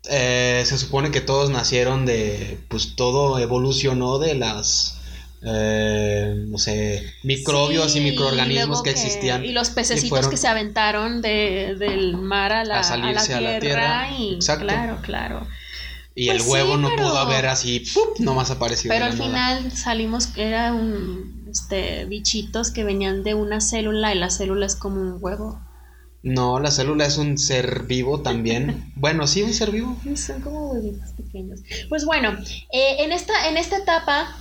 Eh, se supone que todos nacieron de... Pues todo evolucionó de las... Eh, no sé, microbios y microorganismos que, existían. Y los pececitos que se aventaron del mar a la, a la tierra. y, Claro, claro. Y el pues huevo no pudo haber así, ¡pup! nomás aparecido. Pero al final salimos que eran este, bichitos que venían de una célula y la célula es como un huevo. No, la célula es un ser vivo también. bueno, sí, un ser vivo. Son como huevitos pequeños. Pues bueno, eh, en, esta, en esta etapa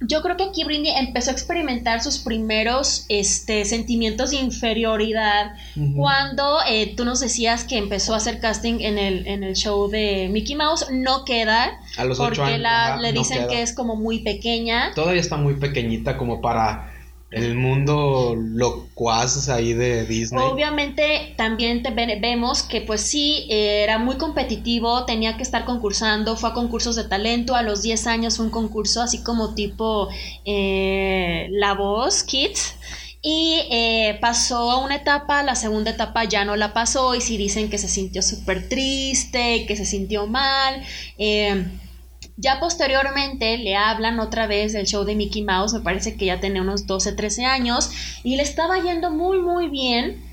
yo creo que aquí Britney empezó a experimentar sus primeros este, sentimientos de inferioridad cuando eh, tú nos decías que empezó a hacer casting en el, en el show de Mickey Mouse. No queda porque le dicen que es como muy pequeña. Todavía está muy pequeñita como para el mundo locuaz ahí de Disney. Obviamente también vemos que pues sí, era muy competitivo, tenía que estar concursando, fue a concursos de talento, a los 10 años fue un concurso así como tipo eh, La Voz Kids. Y eh, pasó a una etapa, la segunda etapa ya no la pasó y sí dicen que se sintió súper triste, que se sintió mal. Eh, ya posteriormente le hablan otra vez del show de Mickey Mouse, me parece que ya tenía unos 12, 13 años, y le estaba yendo muy, muy bien,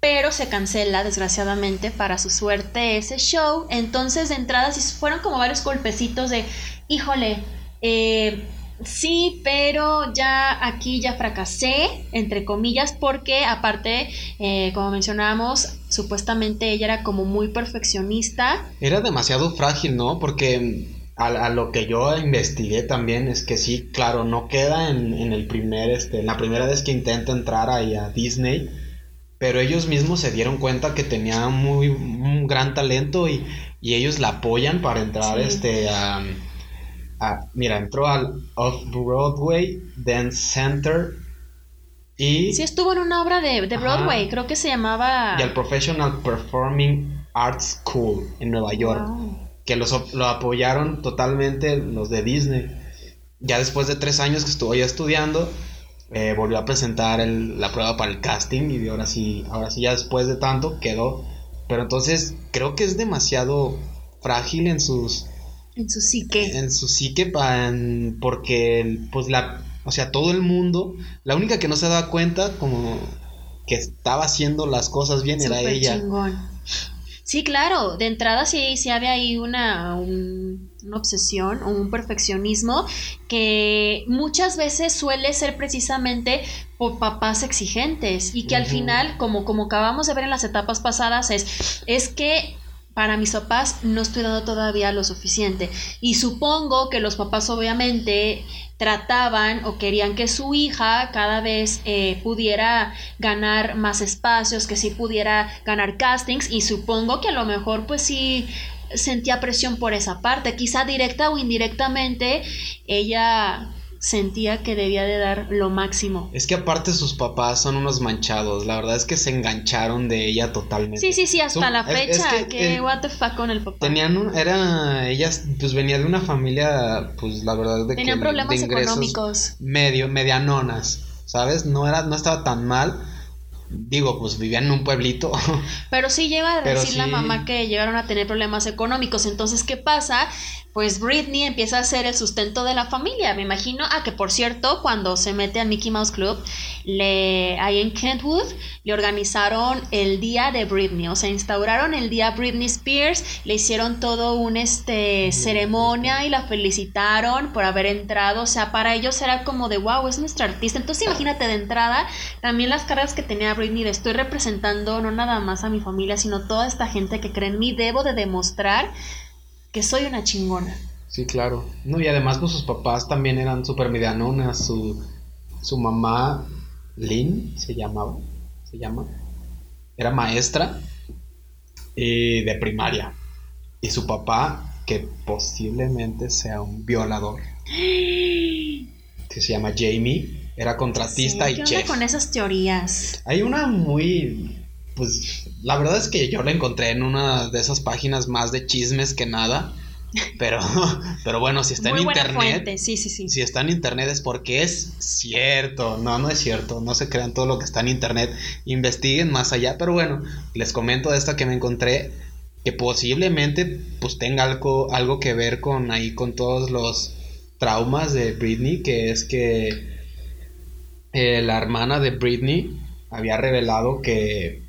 pero se cancela desgraciadamente para su suerte ese show. Entonces de entrada sí fueron como varios golpecitos de, híjole, eh, sí, pero ya aquí ya fracasé, entre comillas, porque aparte, eh, como mencionábamos, supuestamente ella era como muy perfeccionista. Era demasiado frágil, ¿no? Porque a, lo que yo investigué también es que sí, claro, no queda en, el primer, este, en la primera vez que intenta entrar ahí a Disney, pero ellos mismos se dieron cuenta que tenía muy, un gran talento y, ellos la apoyan para entrar este, a, mira, entró al Off-Broadway Dance Center y... Sí, estuvo en una obra de, Broadway, creo que se llamaba... Y al Professional Performing Arts School en Nueva York que los, lo apoyaron totalmente los de Disney. Ya después de tres años que estuvo ya estudiando, eh, volvió a presentar la prueba para el casting y ahora sí, ahora sí ya después de tanto quedó. Pero entonces creo que es demasiado frágil en sus... En su psique. En su psique porque pues la... O sea, todo el mundo, la única que no se daba cuenta como que estaba haciendo las cosas bien era ella. Chingón. Sí, claro, de entrada sí, sí había ahí una, una obsesión o un perfeccionismo que muchas veces suele ser precisamente por papás exigentes y que al final, como, como acabamos de ver en las etapas pasadas, es, es que para mis papás no estoy dando todavía lo suficiente. Y supongo que los papás obviamente trataban o querían que su hija cada vez eh, pudiera ganar más espacios, que sí pudiera ganar castings y supongo que a lo mejor pues sí sentía presión por esa parte, quizá directa o indirectamente ella sentía que debía de dar lo máximo. Es que aparte sus papás son unos manchados, la verdad es que se engancharon de ella totalmente. Sí, sí, sí, hasta la fecha, que, what the fuck con el papá. Tenían un, era, ellas, pues venía de una familia, pues la verdad de Tenían problemas económicos. Medio, medianonas, ¿sabes? No era, no estaba tan mal, digo, pues vivían en un pueblito. Pero sí llega a decir la mamá que llegaron a tener problemas económicos. Entonces, ¿qué pasa? Pues Britney empieza a ser el sustento de la familia. Me imagino, ah, que por cierto, cuando se mete al Mickey Mouse Club, le, ahí en Kentwood, le organizaron el día de Britney. O sea, instauraron el día Britney Spears, le hicieron todo un este ceremonia y la felicitaron por haber entrado. O sea, para ellos era como de wow, es nuestra artista. Entonces, imagínate de entrada también las cargas que tenía Britney de estoy representando no nada más a mi familia, sino toda esta gente que cree en mí. Debo de demostrar que soy una chingona. Sí, claro. No, y además pues sus papás también eran súper medianonas. Su, su mamá, Lynn, se llamaba, se llama, era maestra eh, de primaria. Y su papá, que posiblemente sea un violador, que se llama Jamie, era contratista y chef. con esas teorías? Hay una muy pues la verdad es que yo la encontré en una de esas páginas más de chismes que nada. Pero, pero bueno, si está en internet. Sí, sí, sí. Si está en internet es porque es cierto. No, no es cierto. No se crean todo lo que está en internet. Investiguen más allá. Pero bueno, les comento de esta que me encontré. Que posiblemente pues tenga algo, algo que ver con ahí con todos los traumas de Britney. Que es que eh, la hermana de Britney había revelado que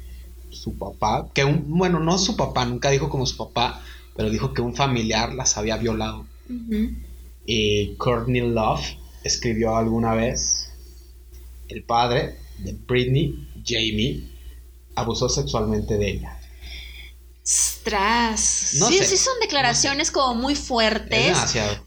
su papá, que un, bueno, no su papá, nunca dijo como su papá, pero dijo que un familiar las había violado. Y Courtney Love escribió alguna vez, el padre de Britney, Jamie, abusó sexualmente de ella. Ostras. sí, sí son declaraciones como muy fuertes.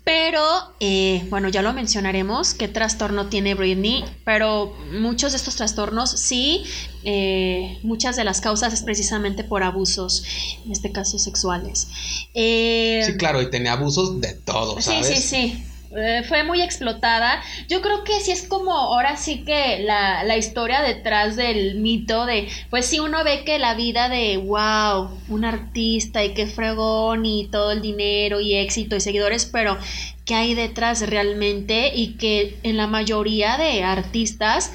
Pero, eh, bueno, ya lo mencionaremos, qué trastorno tiene Britney, pero muchos de estos trastornos sí, eh, muchas de las causas es precisamente por abusos, en este caso sexuales. Eh, sí, claro, y tenía abusos de todo, ¿sabes? Sí, sí, sí. Eh, fue muy explotada. Yo creo que sí es como ahora sí que la, la, historia detrás del mito de, pues sí uno ve que la vida de, wow, un artista y qué fregón y todo el dinero y éxito y seguidores, pero ¿qué hay detrás realmente? Y que en la mayoría de artistas,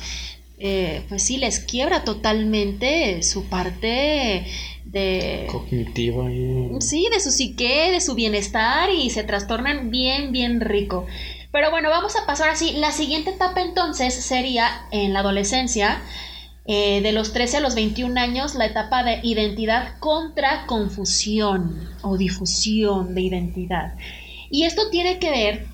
eh, pues sí les quiebra totalmente su parte de cognitiva y... sí de su psique de su bienestar y se trastornan bien bien rico. Pero bueno vamos a pasar así. La siguiente etapa entonces sería en la adolescencia eh, de los 13 a los 21 años la etapa de identidad contra confusión o difusión de identidad. Y esto tiene que ver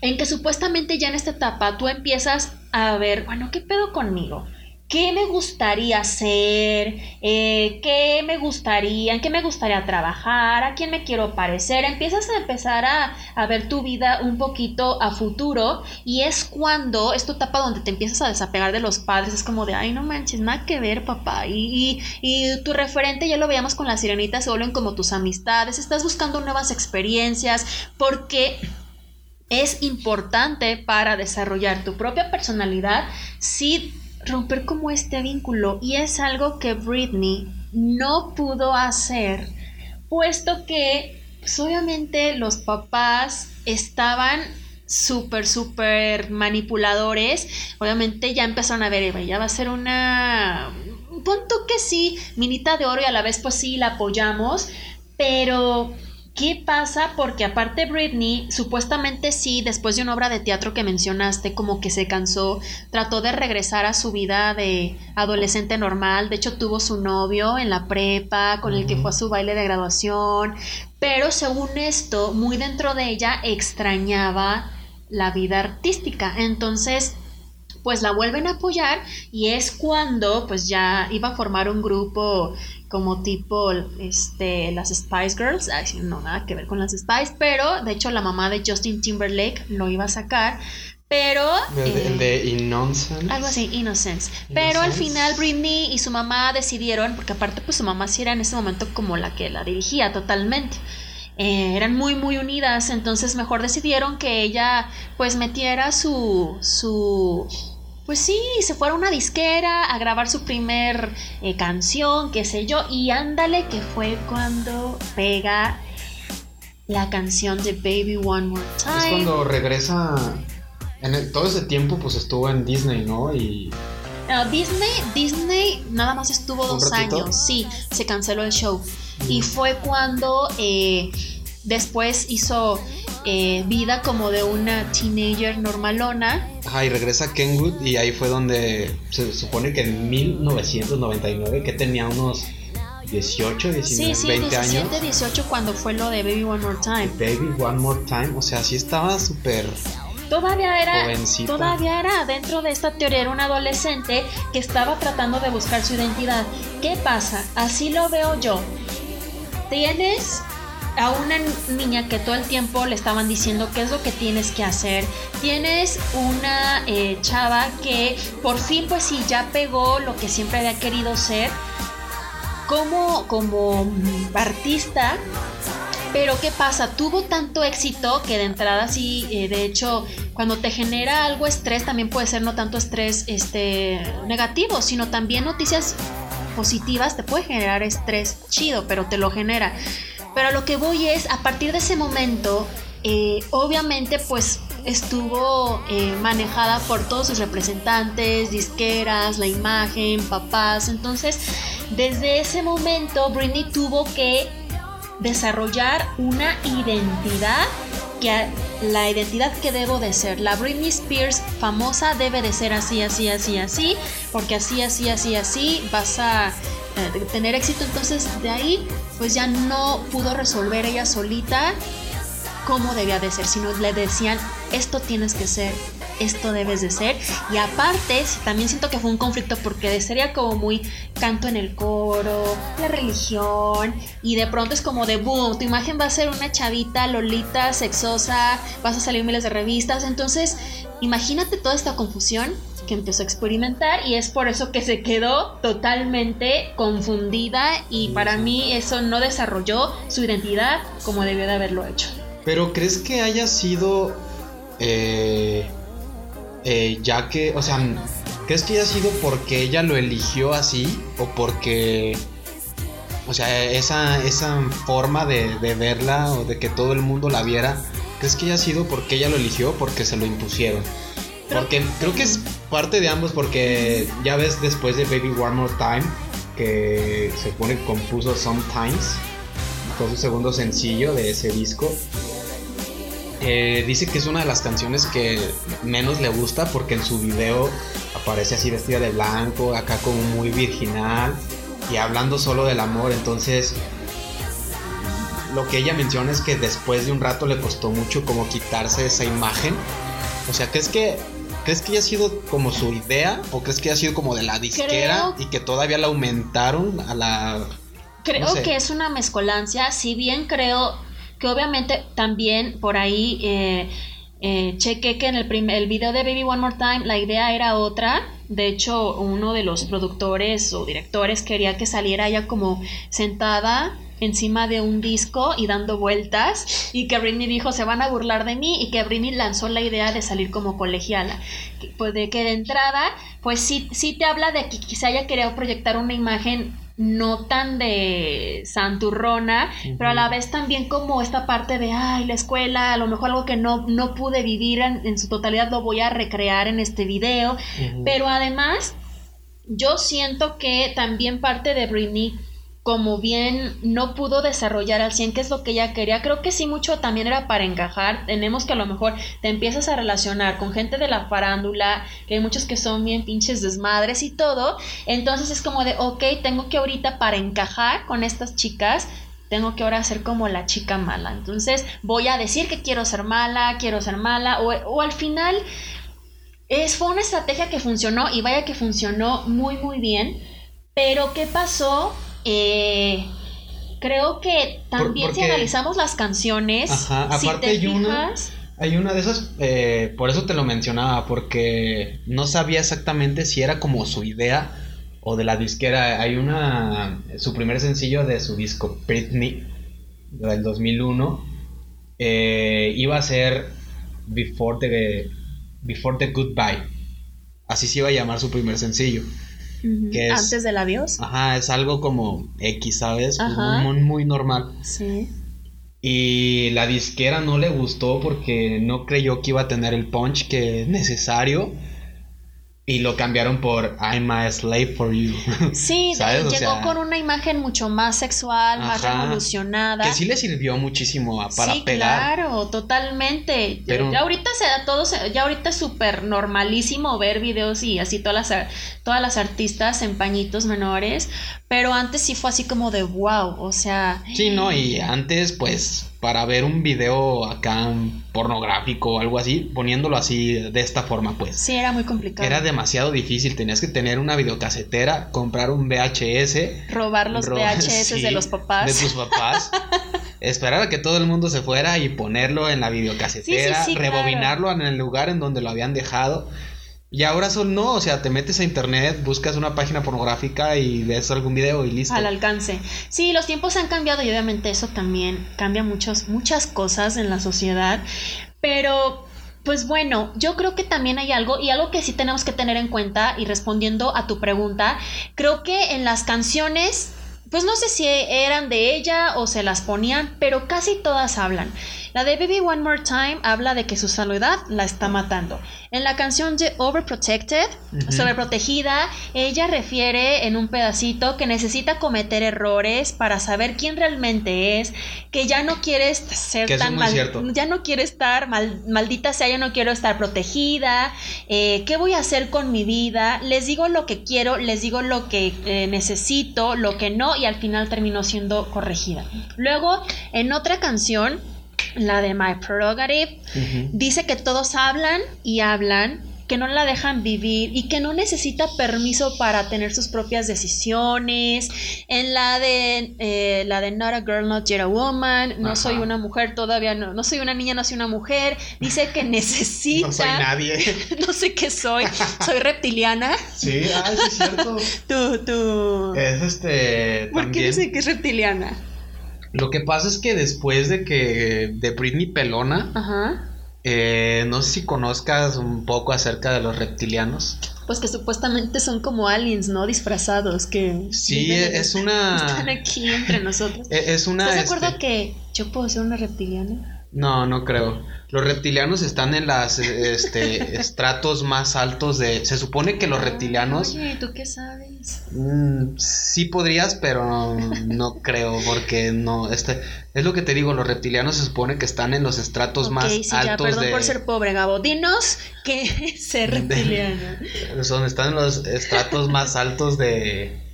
en que supuestamente ya en esta etapa tú empiezas a ver bueno qué pedo conmigo qué me gustaría hacer, eh, qué me gustaría, en qué me gustaría trabajar, a quién me quiero parecer. Empiezas a empezar a, ver tu vida un poquito a futuro y es cuando esta etapa donde te empiezas a desapegar de los padres, es como de, ay, no manches, nada que ver, papá. Y, y, tu referente ya lo veíamos con las sirenitas, se vuelven como tus amistades, estás buscando nuevas experiencias porque es importante para desarrollar tu propia personalidad si romper como este vínculo y es algo que Britney no pudo hacer puesto que pues, obviamente los papás estaban súper, súper manipuladores. Obviamente ya empezaron a ver, ya va a ser una... Punto que sí, minita de oro y a la vez pues sí la apoyamos, pero ¿Qué pasa? Porque aparte Britney, supuestamente sí, después de una obra de teatro que mencionaste, como que se cansó, trató de regresar a su vida de adolescente normal, de hecho tuvo su novio en la prepa, con el que fue a su baile de graduación, pero según esto, muy dentro de ella extrañaba la vida artística, entonces pues la vuelven a apoyar y es cuando pues ya iba a formar un grupo como tipo este, las Spice Girls, no nada que ver con las Spice, pero de hecho la mamá de Justin Timberlake lo iba a sacar, pero... El de, eh, Innocence. Algo así, Innocence. Pero al final Britney y su mamá decidieron, porque aparte pues su mamá sí era en ese momento como la que la dirigía totalmente. Eh, eran muy muy unidas, entonces mejor decidieron que ella pues metiera su, su pues sí, se fuera a una disquera a grabar su primer eh, canción, qué sé yo, y ándale que fue cuando pega la canción de Baby One More Time. Es cuando regresa, en todo ese tiempo pues estuvo en Disney, ¿no? Y Disney, Disney nada más estuvo dos años, sí, se canceló el show. Y mm. fue cuando eh, después hizo eh, vida como de una teenager normalona. Ajá, y regresa a Kenwood y ahí fue donde se supone que en 1999, que tenía unos 18, 19, sí, sí, 20 17, años. 18 cuando fue lo de Baby One More Time. Baby One More Time, o sea, sí estaba súper todavía era todavía era dentro de esta teoría era un adolescente que estaba tratando de buscar su identidad. ¿Qué pasa? Así lo veo yo. Tienes a una niña que todo el tiempo le estaban diciendo qué es lo que tienes que hacer. Tienes una eh, chava que por fin pues sí ya pegó lo que siempre había querido ser como, como artista. Pero ¿qué pasa? Tuvo tanto éxito que de entrada sí, eh, de hecho, cuando te genera algo estrés, también puede ser no tanto estrés este, negativo, sino también noticias positivas te puede generar estrés chido, pero te lo genera. Pero lo que voy es, a partir de ese momento, eh, obviamente pues estuvo eh, manejada por todos sus representantes, disqueras, la imagen, papás. Entonces, desde ese momento, Britney tuvo que desarrollar una identidad que la identidad que debo de ser, la Britney Spears famosa debe de ser así, así, así, así, porque así, así, así, así vas a eh, tener éxito. Entonces de ahí pues ya no pudo resolver ella solita cómo debía de ser, sino le decían, esto tienes que ser, esto debes de ser. Y aparte, también siento que fue un conflicto porque sería como muy canto en el coro, la religión, y de pronto es como de boom, tu imagen va a ser una chavita, lolita, sexosa, vas a salir miles de revistas. Entonces, imagínate toda esta confusión que empezó a experimentar y es por eso que se quedó totalmente confundida y para mí eso no desarrolló su identidad como debió de haberlo hecho. Pero ¿crees que haya sido eh, eh, ya que, o sea, ¿crees que haya sido porque ella lo eligió así o porque, o sea, esa, esa forma de, de verla o de que todo el mundo la viera, ¿crees que haya sido porque ella lo eligió porque se lo impusieron? Porque creo que es parte de ambos porque ya ves después de Baby One More Time que se pone compuso Sometimes, fue su segundo sencillo de ese disco. Eh, dice que es una de las canciones que menos le gusta porque en su video aparece así vestida de blanco, acá como muy virginal y hablando solo del amor. Entonces, lo que ella menciona es que después de un rato le costó mucho como quitarse esa imagen. O sea, ¿crees que ¿Crees que haya sido como su idea o crees que haya sido como de la disquera y que todavía la aumentaron a la... Creo que es una mezcolancia, si bien creo que obviamente también por ahí eh, eh, chequé que en el, primer, el video de Baby One More Time la idea era otra. De hecho, uno de los productores o directores quería que saliera ella como sentada encima de un disco y dando vueltas y que Britney dijo se van a burlar de mí y que Britney lanzó la idea de salir como colegiala. Pues de que de entrada, pues sí, sí te habla de que quizá haya querido proyectar una imagen no tan de santurrona, pero a la vez también como esta parte de, ay, la escuela, a lo mejor algo que no, no pude vivir en, su totalidad lo voy a recrear en este video, pero además yo siento que también parte de Britney como bien no pudo desarrollar al 100 que es lo que ella quería, creo que sí mucho también era para encajar, tenemos que a lo mejor te empiezas a relacionar con gente de la farándula, que hay muchos que son bien pinches desmadres y todo, entonces es como de, ok, tengo que ahorita para encajar con estas chicas, tengo que ahora ser como la chica mala, entonces voy a decir que quiero ser mala, quiero ser mala, o, o al final es, fue una estrategia que funcionó y vaya que funcionó muy muy bien, pero ¿qué pasó? Eh, creo que también si analizamos las canciones, aparte hay una, hay una de esas, eh, por eso te lo mencionaba, porque no sabía exactamente si era como su idea o de la disquera. Hay una, su primer sencillo de su disco Britney del 2001 eh, iba a ser Before the Before the Goodbye. Así se iba a llamar su primer sencillo. Antes del adiós. Ajá, es algo como X, ¿sabes? Muy, muy, normal. Sí. Y la disquera no le gustó porque no creyó que iba a tener el punch que es necesario. Y lo cambiaron por I'm a slave for you. Sí, llegó con una imagen mucho más sexual, más revolucionada. Que sí le sirvió muchísimo para sí, pegar. Claro, totalmente. Ya ahorita se da todo, ya ahorita es súper normalísimo ver videos y así todas las, todas las artistas en pañitos menores, pero antes sí fue así como de wow, o sea... Sí, no, y antes pues para ver un video acá pornográfico o algo así, poniéndolo así de esta forma, pues. Sí, era muy complicado. Era demasiado difícil, tenías que tener una videocasetera, comprar un VHS. Robar los VHS de los papás. De tus papás. esperar a que todo el mundo se fuera y ponerlo en la videocasetera, rebobinarlo en el lugar en donde lo habían dejado. Y ahora son no, o sea, te metes a internet, buscas una página pornográfica y ves algún video y listo. Al alcance. Sí, los tiempos han cambiado y obviamente eso también cambia muchos, muchas cosas en la sociedad. Pero, pues bueno, yo creo que también hay algo y algo que sí tenemos que tener en cuenta y respondiendo a tu pregunta, creo que en las canciones pues no sé si eran de ella o se las ponían, pero casi todas hablan. La de Baby One More Time habla de que su saludad la está matando. En la canción de Overprotected, sobreprotegida, ella refiere en un pedacito que necesita cometer errores para saber quién realmente es, que ya no quiere ser tan mal, ya no quiere estar mal, maldita sea, ya no quiero estar protegida, eh, ¿qué voy a hacer con mi vida? Les digo lo que quiero, les digo lo que eh, necesito, lo que no, y al final terminó siendo corregida. Luego, en otra canción, la de My Prerogative, dice que todos hablan y hablan, que no la dejan vivir y que no necesita permiso para tener sus propias decisiones. En la de eh, la de Not a Girl, Not Yet a Woman, no soy una mujer todavía, no, no soy una niña, no soy una mujer. Dice que necesita. no soy nadie. no sé qué soy. Soy reptiliana. Sí, ah, es cierto. tú, tú. Es este. ¿Por qué dice que es reptiliana? Lo que pasa es que después de que de Britney Pelona, eh, no sé si conozcas un poco acerca de los reptilianos. Pues que supuestamente son como aliens, ¿no? Disfrazados, que... Sí, es una... Están aquí entre nosotros. E-, es una... ¿Estás de acuerdo este que yo puedo ser una reptiliana? No, no creo. Los reptilianos están en las este, estratos más altos de. Se supone que los reptilianos. Oye, ¿tú qué sabes? Mm, sí podrías, pero no, creo, porque no. Este, es lo que te digo, los reptilianos se supone que están en los estratos más sí, altos. Ya, perdón por ser pobre, Gabo. Dinos qué es ser reptiliano. Son, están en los estratos más altos de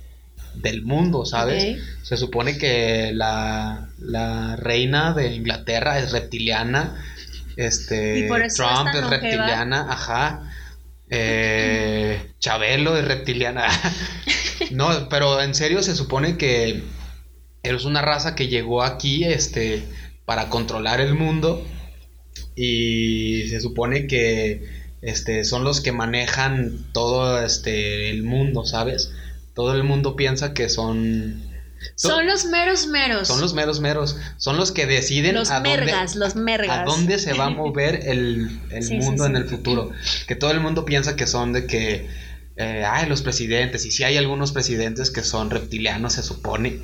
del mundo, ¿sabes? Se supone que la, la, reina de Inglaterra es reptiliana, este, Trump es reptiliana, ajá, eh, Chabelo es reptiliana, no, pero en serio se supone que es una raza que llegó aquí, este, para controlar el mundo y se supone que este, son los que manejan todo este, el mundo, ¿sabes? Todo el mundo piensa que son... Son los meros meros. Son los meros meros. Son los que deciden los mergas, los mergas. a dónde se va a mover el, mundo en el futuro. Que todo el mundo piensa que son de que, eh, ay, los presidentes. Y sí hay algunos presidentes que son reptilianos, se supone.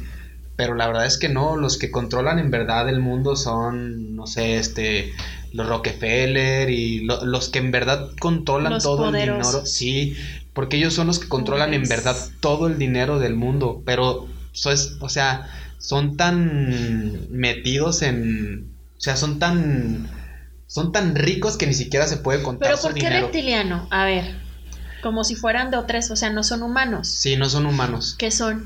Pero la verdad es que no, los que controlan en verdad el mundo son, no sé, este, los Rockefeller y los que en verdad controlan todo el dinero. Sí, porque ellos son los que controlan en verdad todo el dinero del mundo, pero es, o sea, son tan metidos en, o sea, son tan son tan ricos que ni siquiera se puede contar Pero ¿por qué reptiliano? A ver, como si fueran de otras, o sea, no son humanos. Sí, no son humanos. ¿Qué son?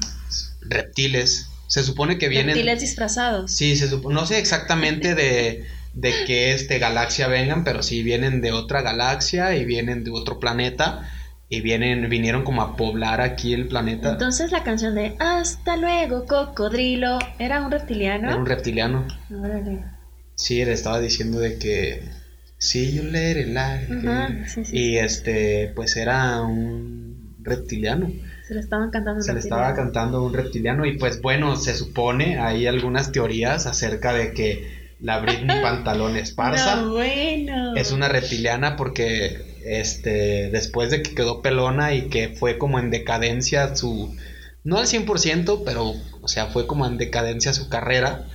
Reptiles. Se supone que vienen reptiles disfrazados. Sí, se no sé exactamente de de qué este galaxia vengan, pero sí vienen de otra galaxia y vienen de otro planeta y vienen, vinieron como a poblar aquí el planeta. Entonces la canción de Hasta luego, cocodrilo, ¿era un reptiliano? Era un reptiliano. Sí, le estaba diciendo de que sí, yo leer el aire. Y este, pues era un reptiliano. Se le estaban cantando Se le estaba cantando un reptiliano. Y pues bueno, se supone, hay algunas teorías acerca de que la Britney Pantalón Esparza bueno. es una reptiliana porque este, después de que quedó pelona y que fue como en decadencia su, no al 100%, pero, o sea, fue como en decadencia su carrera,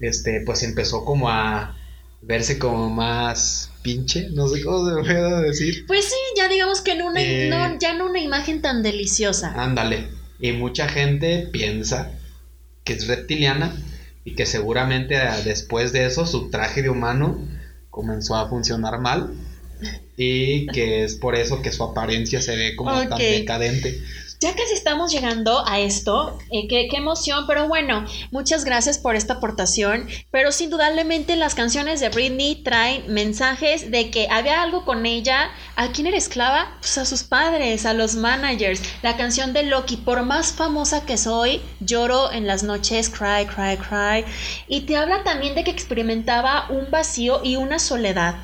este, pues empezó como a verse como más pinche, no sé cómo se puede decir. Pues sí, ya digamos que en una, Eh. no, ya no una imagen tan deliciosa. Ándale. Y mucha gente piensa que es reptiliana y que seguramente ah, después de eso su traje de humano comenzó a funcionar mal y que es por eso que su apariencia se ve como tan decadente. Ya casi estamos llegando a esto, eh, qué, qué emoción, pero bueno, muchas gracias por esta aportación, pero sin indudablemente las canciones de Britney traen mensajes de que había algo con ella, ¿a quién era esclava? Pues a sus padres, a los managers, la canción de Loki, por más famosa que soy, lloro en las noches, cry, cry, cry, y te habla también de que experimentaba un vacío y una soledad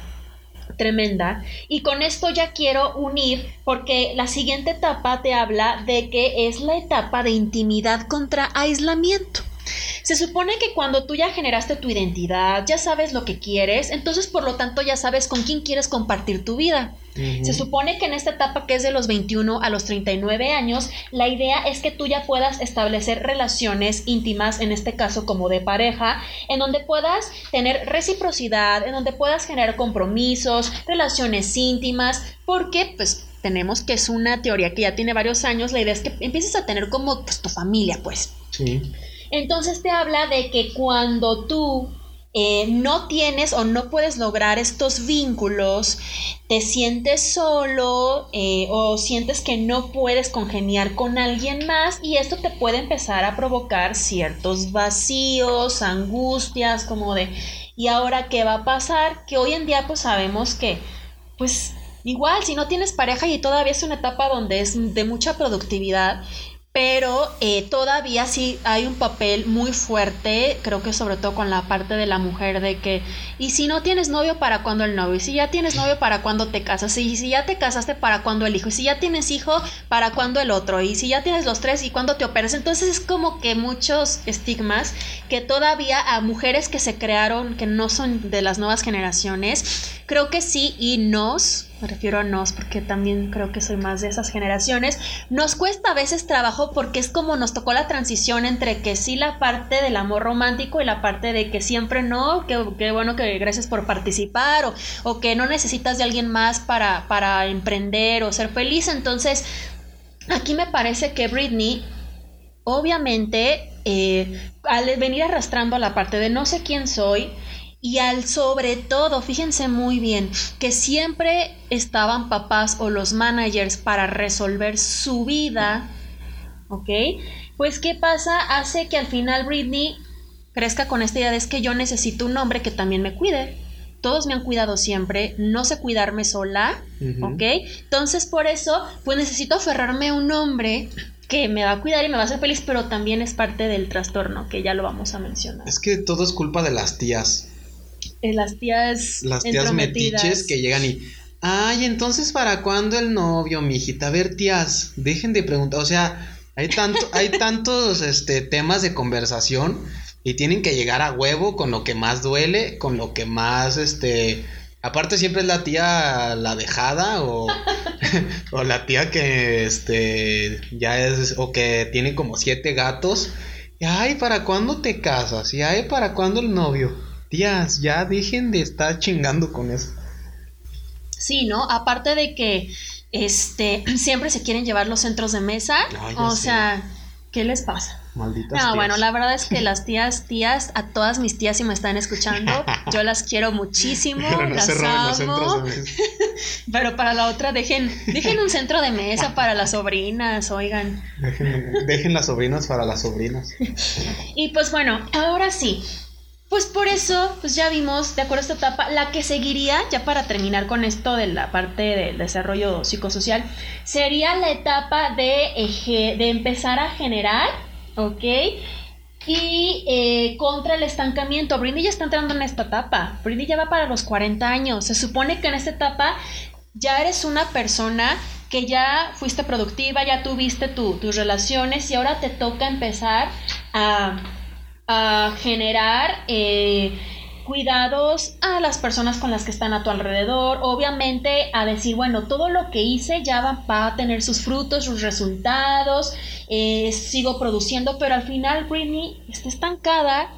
tremenda. Y con esto ya quiero unir porque la siguiente etapa te habla de que es la etapa de intimidad contra aislamiento. Se supone que cuando tú ya generaste tu identidad, ya sabes lo que quieres, entonces por lo tanto ya sabes con quién quieres compartir tu vida. Se supone que en esta etapa que es de los 21 a los 39 años, la idea es que tú ya puedas establecer relaciones íntimas, en este caso como de pareja, en donde puedas tener reciprocidad, en donde puedas generar compromisos, relaciones íntimas, porque pues tenemos que es una teoría que ya tiene varios años, la idea es que empieces a tener como pues, tu familia, pues. Sí. Entonces te habla de que cuando tú eh, no tienes o no puedes lograr estos vínculos, te sientes solo eh, o sientes que no puedes congeniar con alguien más y esto te puede empezar a provocar ciertos vacíos, angustias, como de, ¿y ahora qué va a pasar? Que hoy en día pues sabemos que pues igual si no tienes pareja y todavía es una etapa donde es de mucha productividad, pero eh, todavía sí hay un papel muy fuerte, creo que sobre todo con la parte de la mujer, de que, y si no tienes novio, ¿para cuándo el novio? Y si ya tienes novio, ¿para cuándo te casas? Y si ya te casaste, ¿para cuándo el hijo? Y si ya tienes hijo, ¿para cuándo el otro? Y si ya tienes los tres, ¿y cuándo te operas? Entonces es como que muchos estigmas que todavía a mujeres que se crearon, que no son de las nuevas generaciones, creo que sí y nos, me refiero a nos porque también creo que soy más de esas generaciones, nos cuesta a veces trabajo porque es como nos tocó la transición entre que sí la parte del amor romántico y la parte de que siempre no, que, bueno que gracias por participar o, o que no necesitas de alguien más para, para emprender o ser feliz. Entonces, aquí me parece que Britney obviamente eh, al venir arrastrando la parte de no sé quién soy y al sobre todo, fíjense muy bien, que siempre estaban papás o los managers para resolver su vida, ¿ok? Pues ¿qué pasa? Hace que al final Britney crezca con esta idea de es que yo necesito un hombre que también me cuide. Todos me han cuidado siempre, no sé cuidarme sola. ¿ok? Entonces por eso, pues necesito aferrarme a un hombre que me va a cuidar y me va a hacer feliz, pero también es parte del trastorno, que ya lo vamos a mencionar. Es que todo es culpa de las tías. Eh, Las tías Las tías entrometidas. metiches que llegan y. Ay, entonces ¿para cuándo el novio, mijita? A ver, tías, dejen de preguntar. O sea, hay tanto, hay tantos este, temas de conversación y tienen que llegar a huevo con lo que más duele, con lo que más este. Aparte siempre es la tía la dejada o, o la tía que este ya es o que tiene como siete gatos. Y, ay, ¿para cuándo te casas? Y ay, ¿para cuándo el novio? Tías, ya dejen de estar chingando con eso. Sí, ¿no? Aparte de que este siempre se quieren llevar los centros de mesa. Ya o sé. sea, ¿qué les pasa? Malditas No, tías. bueno, la verdad es que las tías, tías, a todas mis tías si me están escuchando, yo las quiero muchísimo, Pero no las se roben los amo. centros de mesa. Pero para la otra dejen, dejen un centro de mesa para las sobrinas, oigan. Dejen, dejen las sobrinas para las sobrinas. Y pues bueno, ahora sí. Pues por eso, pues ya vimos, de acuerdo a esta etapa, la que seguiría, ya para terminar con esto de la parte del desarrollo psicosocial, sería la etapa de, de empezar a generar, ¿ok? Y eh, contra el estancamiento. Britney ya está entrando en esta etapa. Britney ya va para los 40 años. Se supone que en esta etapa ya eres una persona que ya fuiste productiva, ya tuviste tu- tus relaciones y ahora te toca empezar a, a generar eh, cuidados a las personas con las que están a tu alrededor, obviamente a decir, bueno, todo lo que hice ya va, a tener sus frutos, sus resultados, eh, sigo produciendo, pero al final Britney está estancada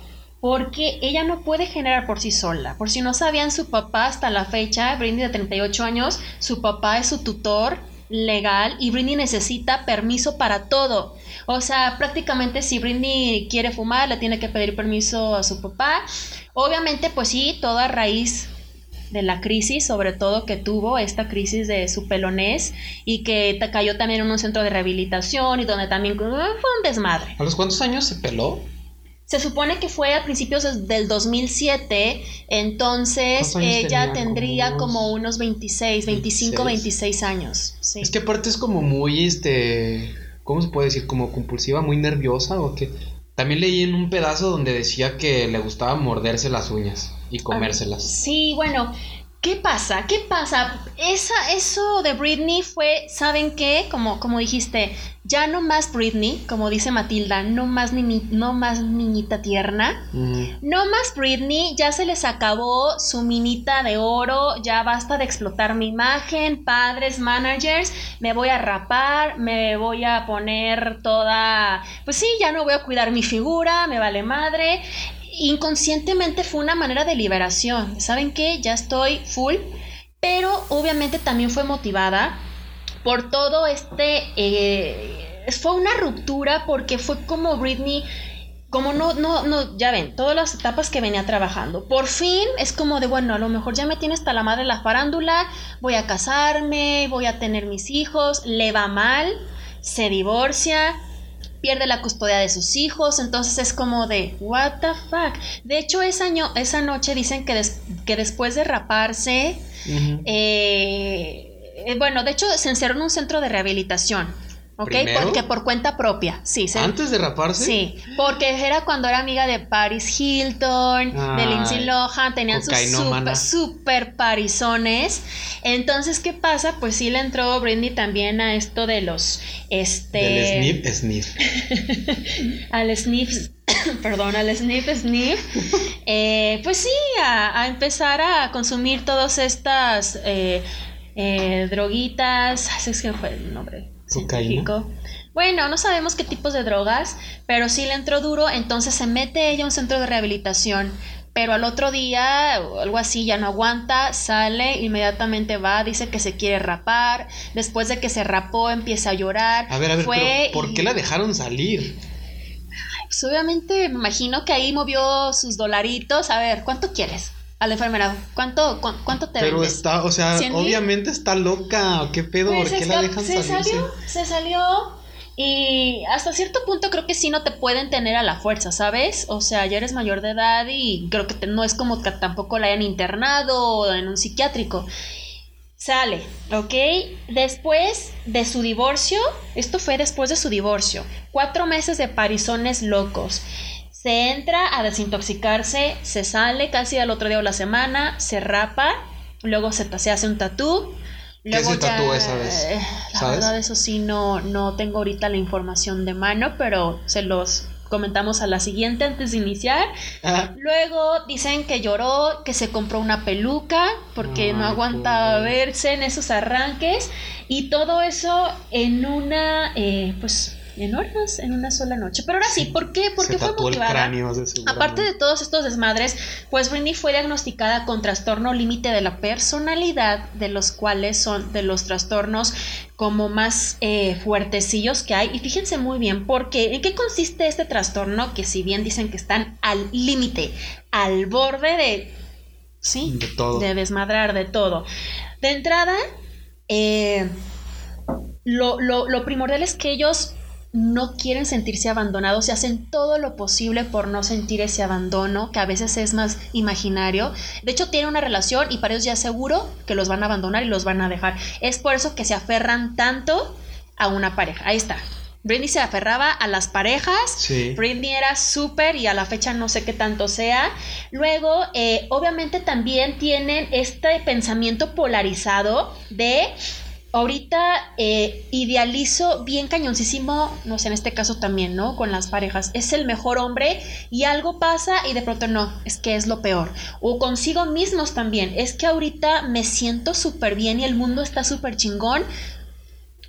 porque ella no puede generar por sí sola. Por si no sabían, su papá hasta la fecha, Britney de 38 años, su papá es su tutor legal y Britney necesita permiso para todo. O sea, prácticamente si Britney quiere fumar, le tiene que pedir permiso a su papá. Obviamente, pues sí, toda raíz de la crisis, sobre todo que tuvo esta crisis de su pelonés y que cayó también en un centro de rehabilitación y donde también fue un desmadre. ¿A los cuántos años se peló? Se supone que fue a principios del 2007, entonces ella tendría como, unos 26, 25, 26, años. Es que aparte es como muy, este, ¿cómo se puede decir? Como compulsiva, muy nerviosa o qué. También leí en un pedazo donde decía que le gustaba morderse las uñas y comérselas. sí, bueno, ¿Qué pasa? ¿Qué pasa? Esa, eso de Britney fue, ¿saben qué? Como, como dijiste, ya no más Britney, como dice Matilda, no más, no más niñita tierna. No más Britney, ya se les acabó su minita de oro, ya basta de explotar mi imagen, padres, managers, me voy a rapar, me voy a poner toda, pues sí, ya no voy a cuidar mi figura, me vale madre inconscientemente fue una manera de liberación. ¿Saben qué? Ya estoy full, pero obviamente también fue motivada por todo este... Eh, fue una ruptura porque fue como Britney como no, no, no, ya ven, todas las etapas que venía trabajando. Por fin es como de, bueno, a lo mejor ya me tiene hasta la madre la farándula, voy a casarme, voy a tener mis hijos, le va mal, se divorcia, pierde la custodia de sus hijos, entonces es como de, what the fuck. De hecho, esa, esa noche dicen que, que después de raparse, eh, eh, bueno, de hecho se encerró en un centro de rehabilitación. ¿Ok? Porque por cuenta propia, sí. ¿Antes de raparse? Sí, porque era cuando era amiga de Paris Hilton, de Lindsay Lohan, tenían sus super, super parizones. Entonces, ¿qué pasa? Pues sí le entró Britney también a esto de los, este... Del sniff, sniff. al sniff, perdón, al sniff, sniff. Eh, pues sí, a, empezar a consumir todas estas... Eh, eh, droguitas, es que fue el nombre, bueno, no sabemos qué tipos de drogas, pero sí le entró duro, entonces se mete ella a un centro de rehabilitación. Pero al otro día, algo así, ya no aguanta, sale, inmediatamente va, dice que se quiere rapar. Después de que se rapó, empieza a llorar. A ver, a ver, Fue ¿por qué la dejaron salir? Pues obviamente me imagino que ahí movió sus dolaritos. A ver, ¿cuánto quieres? A la enfermera, ¿cuánto, cuánto te Pero está, o sea, obviamente está loca, ¿qué pedo? Pues ¿Por qué la dejan se salió, se salió y hasta cierto punto creo que sí no te pueden tener a la fuerza, ¿sabes? O sea, ya eres mayor de edad y creo que no es como que tampoco la hayan internado en un psiquiátrico. Sale, ¿ok? Después de su divorcio, esto fue después de su divorcio, cuatro meses de parizones locos. Se entra a desintoxicarse, se sale casi al otro día o la semana, se rapa, luego se, se hace un tatú. Luego ¿Qué tatú esa vez? Eh, la verdad, eso sí, no, no tengo ahorita la información de mano, pero se los comentamos a la siguiente antes de iniciar. Luego dicen que lloró, que se compró una peluca porque no aguantaba verse en esos arranques y todo eso en una, eh, pues enormes en una sola noche. Pero ahora sí, ¿por qué? Porque fue motivada. Aparte de todos estos desmadres, pues Britney fue diagnosticada con trastorno límite de la personalidad, de los cuales son de los trastornos como más eh, fuertecillos que hay. Y fíjense muy bien, porque ¿en qué consiste este trastorno? Que si bien dicen que están al límite, al borde de... Sí, de todo. De desmadrar de todo. De entrada, eh, lo, lo, lo primordial es que ellos no quieren sentirse abandonados y hacen todo lo posible por no sentir ese abandono, que a veces es más imaginario. De hecho, tienen una relación y para ellos ya seguro que los van a abandonar y los van a dejar. Es por eso que se aferran tanto a una pareja. Ahí está. Britney se aferraba a las parejas. Sí. Britney era súper y a la fecha no sé qué tanto sea. Luego, eh, obviamente también tienen este pensamiento polarizado de ahorita eh, idealizo bien cañoncísimo, no sé, en este caso también, ¿no? Con las parejas. Es el mejor hombre y algo pasa y de pronto no, es que es lo peor. O consigo mismos también, es que ahorita me siento súper bien y el mundo está súper chingón.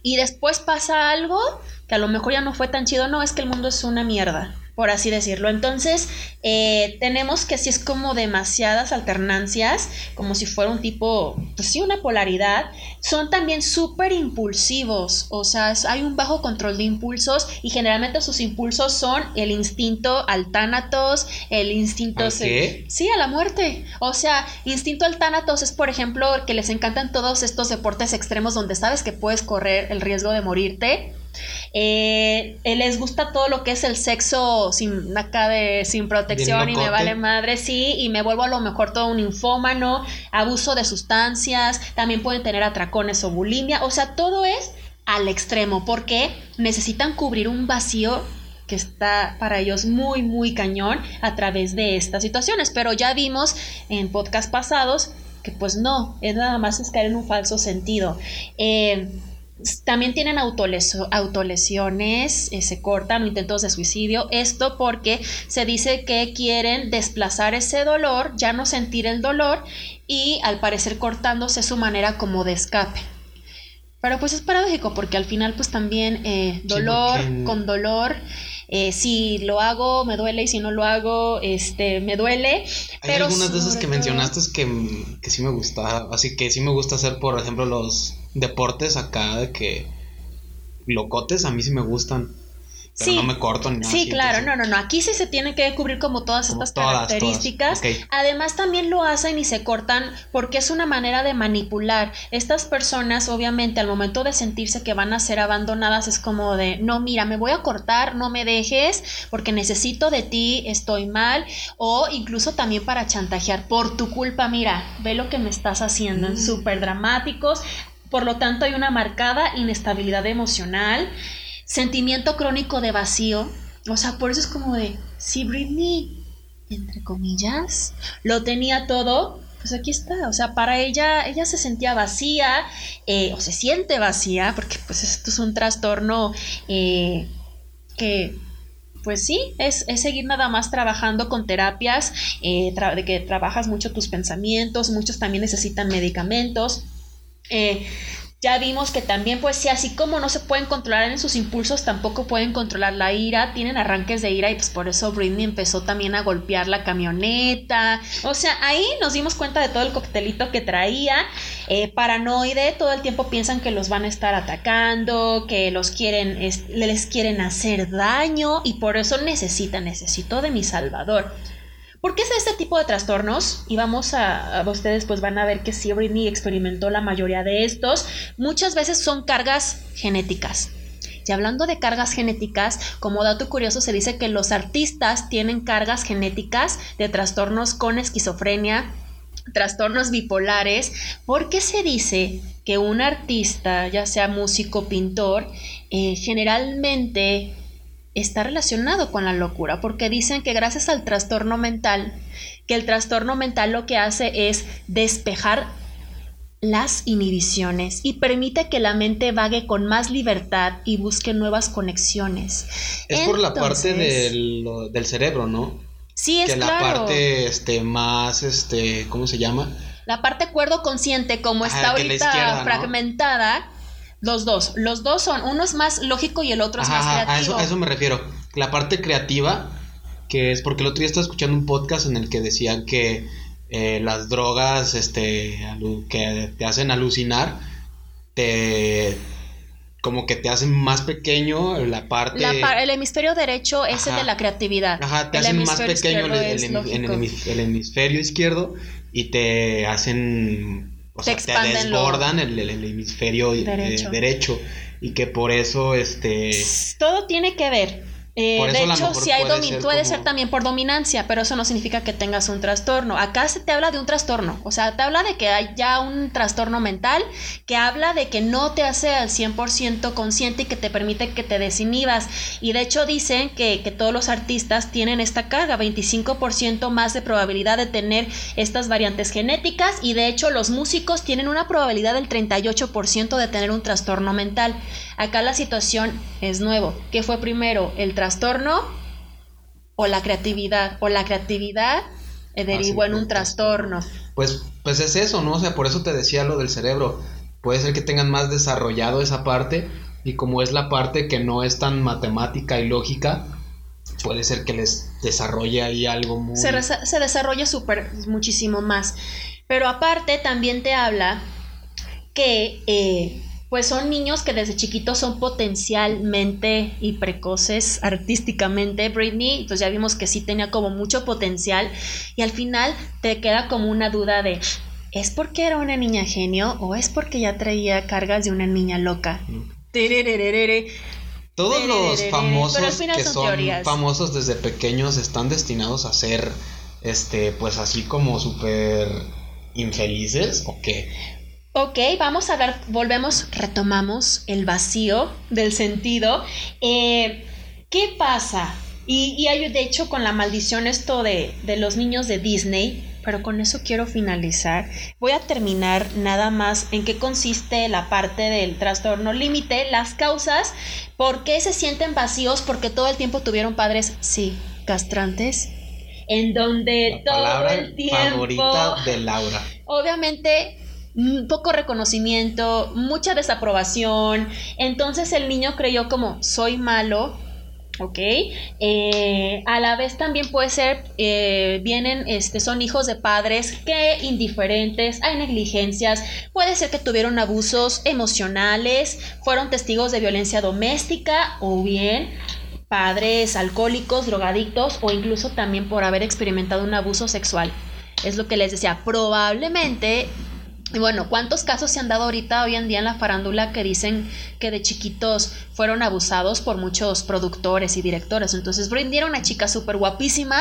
Y después pasa algo que a lo mejor ya no fue tan chido, no, es que el mundo es una mierda. Por así decirlo. Entonces, eh, tenemos que si es como demasiadas alternancias, como si fuera un tipo, pues sí, una polaridad, son también súper impulsivos, o sea, hay un bajo control de impulsos y generalmente sus impulsos son el instinto al tánatos, el instinto... qué? Sí, a la muerte. O sea, instinto al tánatos es, por ejemplo, que les encantan todos estos deportes extremos donde sabes que puedes correr el riesgo de morirte eh, les gusta todo lo que es el sexo sin acá de sin protección y me vale madre, sí, y me vuelvo a lo mejor todo un infómano, abuso de sustancias, también pueden tener atracones o bulimia, o sea, todo es al extremo porque necesitan cubrir un vacío que está para ellos muy, muy cañón a través de estas situaciones. Pero ya vimos en podcast pasados que pues no, es nada más es caer en un falso sentido. Eh, también tienen autolesiones, eh, se cortan intentos de suicidio. Esto porque se dice que quieren desplazar ese dolor, ya no sentir el dolor y al parecer cortándose su manera como de escape. Pero pues es paradójico porque al final pues también eh, dolor con dolor. Eh, si lo hago me duele y si no lo hago este me duele hay algunas de esas que mencionaste que, que sí me gusta así que sí me gusta hacer por ejemplo los deportes acá de que locotes a mí sí me gustan. Pero no me corto ni nada. Sí, claro, no, no, no. Aquí sí se tiene que cubrir como todas estas características. Además, también lo hacen y se cortan porque es una manera de manipular. Estas personas, obviamente, al momento de sentirse que van a ser abandonadas, es como de, no, mira, me voy a cortar, no me dejes, porque necesito de ti, estoy mal. O incluso también para chantajear, por tu culpa, mira, ve lo que me estás haciendo. Mm. Súper dramáticos. Por lo tanto, hay una marcada inestabilidad emocional, sentimiento crónico de vacío. O sea, por eso es como de, si Britney, entre comillas, lo tenía todo, pues aquí está. O sea, para ella, ella se sentía vacía, eh, o se siente vacía, porque pues esto es un trastorno eh, que pues sí, es, seguir nada más trabajando con terapias, eh, de que trabajas mucho tus pensamientos, muchos también necesitan medicamentos. Eh, ya vimos que también, pues sí, así como no se pueden controlar en sus impulsos, tampoco pueden controlar la ira, tienen arranques de ira y pues por eso Britney empezó también a golpear la camioneta. O sea, ahí nos dimos cuenta de todo el coctelito que traía. Eh, paranoide, todo el tiempo piensan que los van a estar atacando, que los quieren, les quieren hacer daño y por eso necesita, necesito de mi salvador. ¿Por qué es este tipo de trastornos? Y vamos a, ustedes pues van a ver que sí, Britney experimentó la mayoría de estos. Muchas veces son cargas genéticas. Y hablando de cargas genéticas, como dato curioso se dice que los artistas tienen cargas genéticas de trastornos con esquizofrenia, trastornos bipolares, porque se dice que un artista, ya sea músico, pintor, eh, generalmente está relacionado con la locura, porque dicen que gracias al trastorno mental, que el trastorno mental lo que hace es despejar las inhibiciones y permite que la mente vague con más libertad y busque nuevas conexiones. Es por la parte del, cerebro, ¿no? Sí, es que la parte este más este, ¿cómo se llama? La parte cuerdo consciente como está ahorita fragmentada, los dos, los dos son, uno es más lógico y el otro es más creativo. A eso, a eso me refiero. La parte creativa, que es porque el otro día estaba escuchando un podcast en el que decían que eh, las drogas este, que te hacen alucinar, te como que te hacen más pequeño la parte... el hemisferio derecho es el de la creatividad. Ajá, te hacen más pequeño el, hemisferio izquierdo y te hacen o sea, te desbordan el, hemisferio eh, derecho. derecho. y que por eso este todo tiene que ver eh, de hecho, si hay puede, puede ser también por dominancia, pero eso no significa que tengas un trastorno. Acá se te habla de un trastorno, o sea, te habla de que hay ya un trastorno mental que habla de que no te hace al 100% consciente y que te permite que te desinhibas. Y de hecho dicen que, que todos los artistas tienen esta carga, 25% más de probabilidad de tener estas variantes genéticas y de hecho los músicos tienen una probabilidad del 38% de tener un trastorno mental. Acá la situación es nuevo. ¿Qué fue primero? ¿El trastorno o la creatividad? O la creatividad eh, derivó en un trastorno. Pues, pues es eso, ¿no? O sea, por eso te decía lo del cerebro. Puede ser que tengan más desarrollado esa parte y como es la parte que no es tan matemática y lógica, puede ser que les desarrolle ahí algo muy... Se, se desarrolla súper, muchísimo más. Pero aparte también te habla que eh, pues son niños que desde chiquitos son potencialmente y precoces artísticamente. Britney, pues ya vimos que sí tenía como mucho potencial y al final te queda como una duda de, ¿es porque era una niña genio o es porque ya traía cargas de una niña loca? Todos los famosos que son, famosos desde pequeños están destinados a ser, este, pues así como súper infelices o qué? Ok, vamos a ver, volvemos, retomamos el vacío del sentido. Eh, ¿Qué pasa? Y, hay de hecho con la maldición esto de, de los niños de Disney, pero con eso quiero finalizar. Voy a terminar nada más en qué consiste la parte del trastorno límite, las causas, por qué se sienten vacíos, porque todo el tiempo tuvieron padres, sí, castrantes, en donde todo el tiempo... favorita de Laura. Obviamente poco reconocimiento, mucha desaprobación. Entonces el niño creyó como soy malo, ¿ok? Eh, a la vez también puede ser, eh, vienen, este, son hijos de padres que indiferentes, hay negligencias, puede ser que tuvieron abusos emocionales, fueron testigos de violencia doméstica o bien padres alcohólicos, drogadictos o incluso también por haber experimentado un abuso sexual. Es lo que les decía, probablemente y bueno, ¿cuántos casos se han dado ahorita hoy en día en la farándula que dicen que de chiquitos fueron abusados por muchos productores y directores? Entonces, Britney era una chica súper guapísima,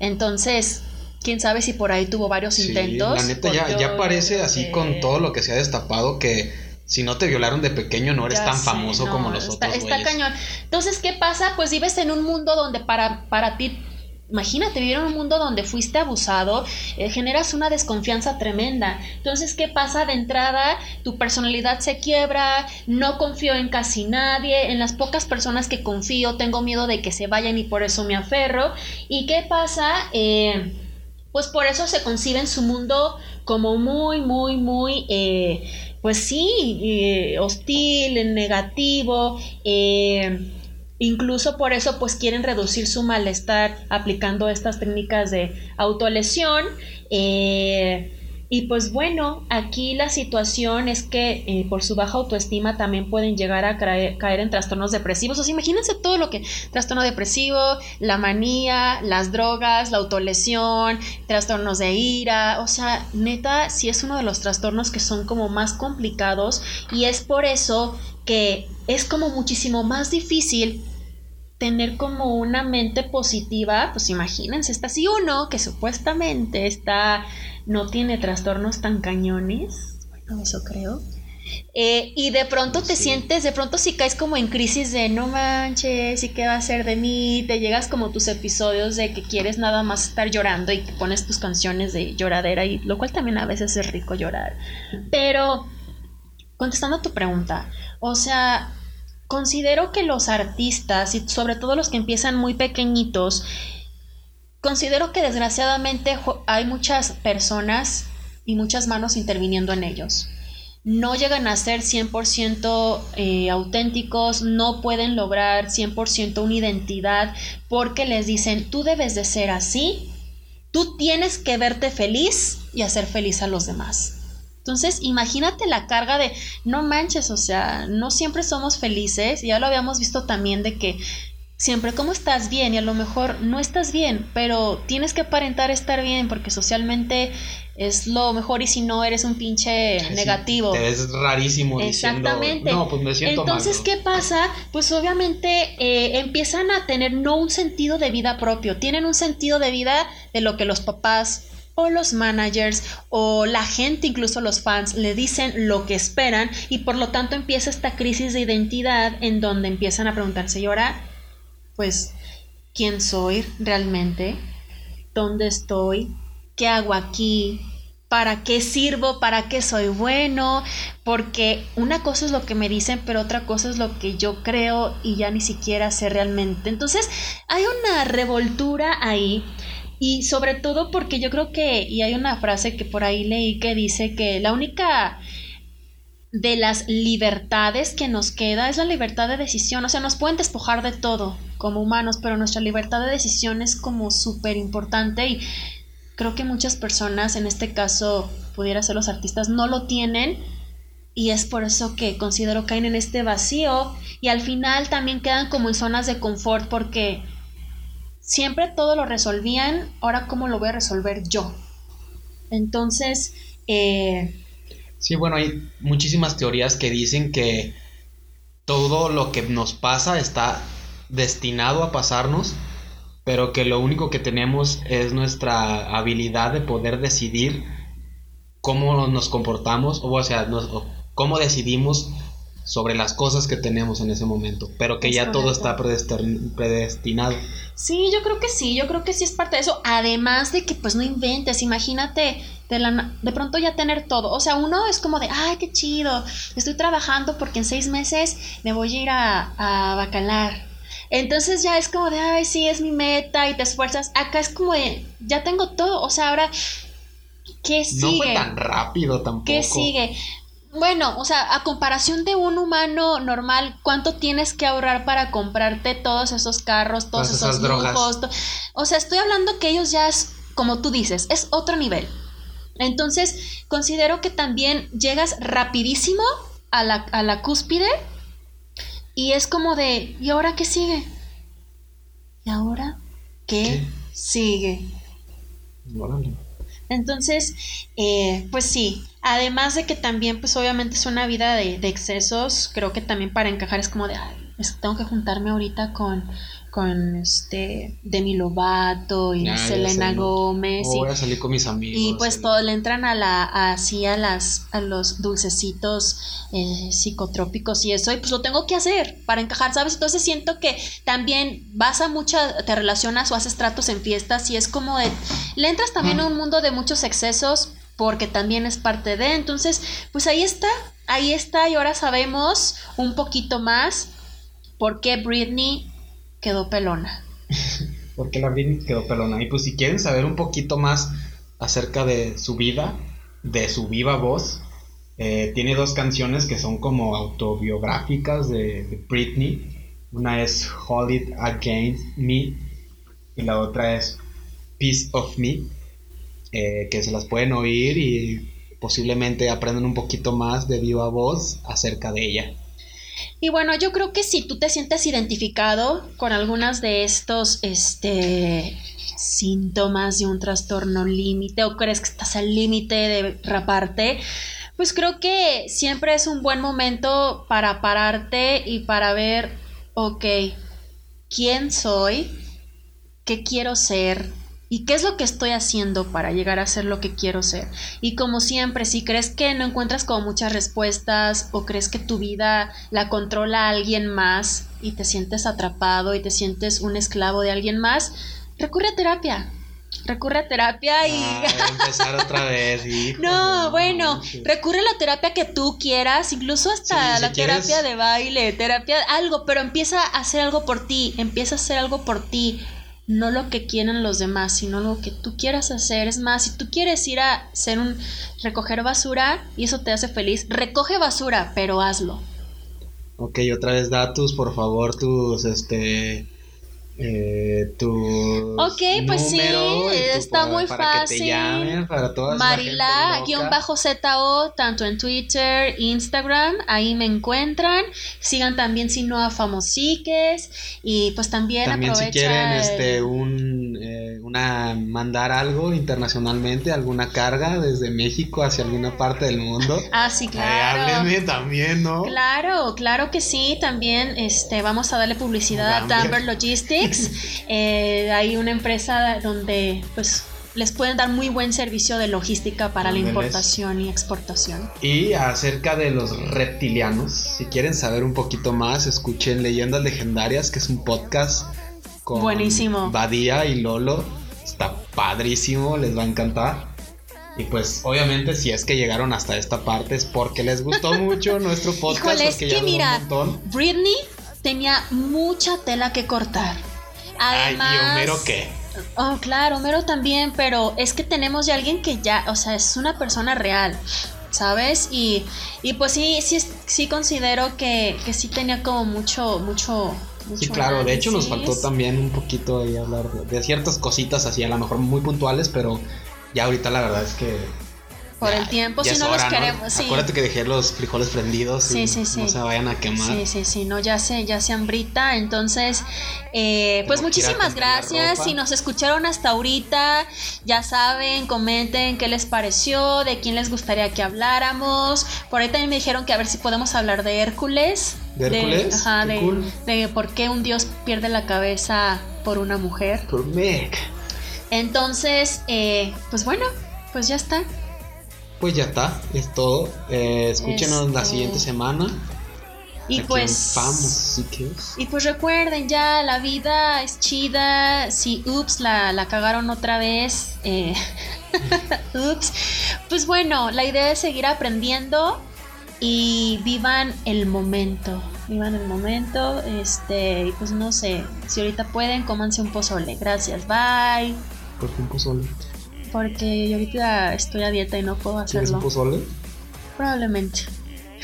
entonces, quién sabe si por ahí tuvo varios intentos. La neta, ya, ya parece así con todo lo que se ha destapado que si no te violaron de pequeño no eres tan famoso como los está, otros. Está cañón. Entonces, ¿qué pasa? Pues vives en un mundo donde para, para ti Imagínate vivir en un mundo donde fuiste abusado, eh, generas una desconfianza tremenda. Entonces, ¿qué pasa de entrada? Tu personalidad se quiebra, no confío en casi nadie, en las pocas personas que confío tengo miedo de que se vayan y por eso me aferro. ¿Y qué pasa? Eh, pues por eso se concibe en su mundo como muy, muy, muy, eh, pues sí, hostil, negativo. Incluso por eso pues quieren reducir su malestar aplicando estas técnicas de autolesión. Eh, y pues bueno, aquí la situación es que eh, por su baja autoestima también pueden llegar a caer, en trastornos depresivos. O sea, imagínense todo lo que trastorno depresivo, la manía, las drogas, la autolesión, trastornos de ira. O sea, neta, sí es uno de los trastornos que son como más complicados y es por eso que es como muchísimo más difícil tener como una mente positiva, pues imagínense, está así uno que supuestamente está, no tiene trastornos tan cañones, bueno, eso creo, eh, y de pronto te sientes, de pronto si caes como en crisis de no manches, ¿y qué va a ser de mí? Te llegas como tus episodios de que quieres nada más estar llorando y te pones tus canciones de lloradera, y lo cual también a veces es rico llorar. Pero, contestando a tu pregunta, o sea, considero que los artistas, y sobre todo los que empiezan muy pequeñitos, considero que desgraciadamente hay muchas personas y muchas manos interviniendo en ellos. No llegan a ser 100% eh, auténticos, no pueden lograr 100% una identidad porque les dicen, tú debes de ser así, tú tienes que verte feliz y hacer feliz a los demás. Entonces, imagínate la carga de, no manches, o sea, no siempre somos felices, ya lo habíamos visto también de que siempre, ¿cómo estás bien? Y a lo mejor no estás bien, pero tienes que aparentar estar bien porque socialmente es lo mejor y si no eres un pinche negativo. Es rarísimo. Exactamente. no, pues me siento Entonces, ¿qué pasa? Pues obviamente eh, empiezan a tener no un sentido de vida propio, tienen un sentido de vida de lo que los papás o los managers o la gente, incluso los fans, le dicen lo que esperan y por lo tanto empieza esta crisis de identidad en donde empiezan a preguntarse, ¿y ahora? Pues, ¿quién soy realmente? ¿Dónde estoy? ¿Qué hago aquí? ¿Para qué sirvo? ¿Para qué soy bueno? Porque una cosa es lo que me dicen, pero otra cosa es lo que yo creo y ya ni siquiera sé realmente. Entonces, hay una revoltura ahí y sobre todo porque yo creo que, y hay una frase que por ahí leí que dice que la única de las libertades que nos queda es la libertad de decisión. O sea, nos pueden despojar de todo como humanos, pero nuestra libertad de decisión es como súper importante y creo que muchas personas, en este caso pudiera ser los artistas, no lo tienen y es por eso que considero caen en este vacío y al final también quedan como en zonas de confort porque siempre todo lo resolvían, ahora cómo lo voy a resolver yo. Entonces, eh, Sí, bueno, hay muchísimas teorías que dicen que todo lo que nos pasa está destinado a pasarnos, pero que lo único que tenemos es nuestra habilidad de poder decidir cómo nos comportamos, o, sea, cómo decidimos sobre las cosas que tenemos en ese momento, pero que ya todo está predestinado. Sí, yo creo que sí, yo creo que sí es parte de eso, además de que pues no inventes, imagínate de, la, de pronto ya tener todo, o sea, uno es como de, ay, qué chido, estoy trabajando porque en seis meses me voy a ir a, a bacalar. Entonces ya es como de, ay, sí, es mi meta y te esfuerzas. Acá es como de, ya tengo todo, o sea, ahora, ¿qué sigue? No fue tan rápido tampoco. ¿Qué sigue? Bueno, o sea, a comparación de un humano normal, ¿cuánto tienes que ahorrar para comprarte todos esos carros, todos esos lujos? O sea, estoy hablando que ellos ya es, como tú dices, es otro nivel. Entonces, considero que también llegas rapidísimo a la, a la cúspide y es como de, ¿y ahora qué sigue? ¿Y ahora qué, sigue? Entonces, eh, pues sí, además de que también, pues obviamente es una vida de, de excesos, creo que también para encajar es como de, ay, tengo que juntarme ahorita con, con este Demi Lovato y ah, Selena Gómez. voy a salir con mis amigos. Y pues todo le entran a la así a las a los dulcecitos eh, psicotrópicos y eso y pues lo tengo que hacer para encajar, ¿sabes? Entonces siento que también vas a mucha te relacionas o haces tratos en fiestas y es como de le entras también a un mundo de muchos excesos porque también es parte de, entonces, pues ahí está, ahí está y ahora sabemos un poquito más por qué Britney quedó pelona. Porque la Britney quedó pelona. Y pues si quieren saber un poquito más acerca de su vida, de su viva voz, eh, tiene dos canciones que son como autobiográficas de, Britney. Una es Hold It Against Me y la otra es Piece of Me, eh, que se las pueden oír y posiblemente aprendan un poquito más de viva voz acerca de ella. Y bueno, yo creo que si tú te sientes identificado con algunas de estos este, síntomas de un trastorno límite o crees que estás al límite de raparte, pues creo que siempre es un buen momento para pararte y para ver, ok, ¿quién soy? ¿Qué quiero ser? ¿Y qué es lo que estoy haciendo para llegar a ser lo que quiero ser? Y como siempre, si crees que no encuentras como muchas respuestas o crees que tu vida la controla alguien más y te sientes atrapado y te sientes un esclavo de alguien más, recurre a terapia. Recurre a terapia y... Ah, empezar otra vez. no, bueno, recurre a la terapia que tú quieras, incluso hasta la terapia de baile, terapia, algo, pero empieza a hacer algo por ti, empieza a hacer algo por ti no lo que quieren los demás, sino lo que tú quieras hacer. Es más, si tú quieres ir a hacer un recoger basura y eso te hace feliz, recoge basura, pero hazlo. Ok, otra vez datos, por favor, tus este eh, tu ok pues sí está muy fácil. Marila guion bajo ZO tanto en Twitter Instagram ahí me encuentran. Sigan también si no a famosiques. Y pues también también si quieren este un eh, una mandar algo internacionalmente alguna carga desde México hacia alguna parte del mundo. Ah sí claro háblenme también no claro claro que sí también este vamos a darle publicidad a Dumber Logistics eh, hay una empresa donde pues les pueden dar muy buen servicio de logística para la importación y exportación. Y acerca de los reptilianos, si quieren saber un poquito más, escuchen Leyendas Legendarias, que es un podcast con Buenísimo. Badía y Lolo. Está padrísimo, les va a encantar. Y pues obviamente si es que llegaron hasta esta parte es porque les gustó mucho nuestro podcast. Híjole, es que mira, Britney tenía mucha tela que cortar. Además, Ay, ¿y Homero qué? Oh, claro, Homero también, pero es que tenemos ya alguien que ya, o sea, es una persona real. ¿sabes? Y, y pues sí, sí, sí considero que, que sí tenía como mucho, mucho, mucho Sí, claro, de hecho nos faltó también un poquito ahí hablar de, de ciertas cositas así, a lo mejor muy puntuales, pero ya ahorita la verdad es que... Por ya- el tiempo, si no los queremos, sí. Acuérdate que dejé los frijoles prendidos y Sí, sí, sí. no se vayan a quemar. Sí, sí, sí, no, ya sé, ya se hambrita. Entonces, eh, pues muchísimas gracias. Si nos escucharon hasta ahorita, ya saben, comenten qué les pareció, de quién les gustaría que habláramos. Por ahí también me dijeron que a ver si podemos hablar de Hércules. ¿De Hércules? ajá, de, cool. de por qué un dios pierde la cabeza por una mujer. Por Meg. Entonces, eh, pues bueno, pues ya está. Pues ya está, es todo. Eh, escúchenos la siguiente semana. Y pues... Vamos. Y pues recuerden ya, la vida es chida. Si ups, la, la cagaron otra vez. eh, ups. Pues bueno, la idea es seguir aprendiendo y vivan el momento. Vivan el momento. Este, y pues no sé, si ahorita pueden, cómanse un pozole. Gracias, bye. ¿Por qué un pozole? Porque yo ahorita estoy a dieta y no puedo ¿Quieres un hacerlo. pozole? Probablemente.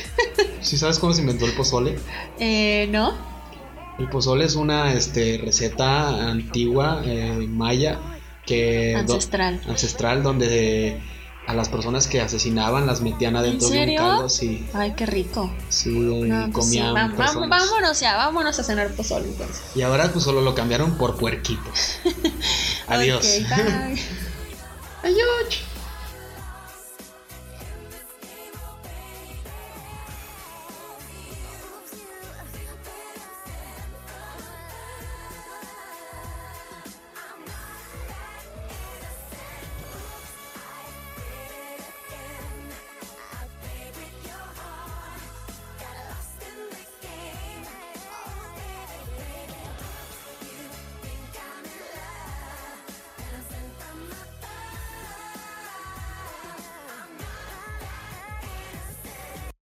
¿Sí sabes cómo se inventó el pozole? Eh, ¿no? El pozole es una este, receta antigua, eh, maya, que... do- Ancestral. ancestral, donde a las personas que asesinaban las metían adentro de un caldo, sí, Ay, qué rico. sí, No, pues sí, comían personas. vámonos ya, vámonos a cenar pozole entonces. Y ahora pues solo lo cambiaron por puerquitos. Adiós. Bye. 哎呦我去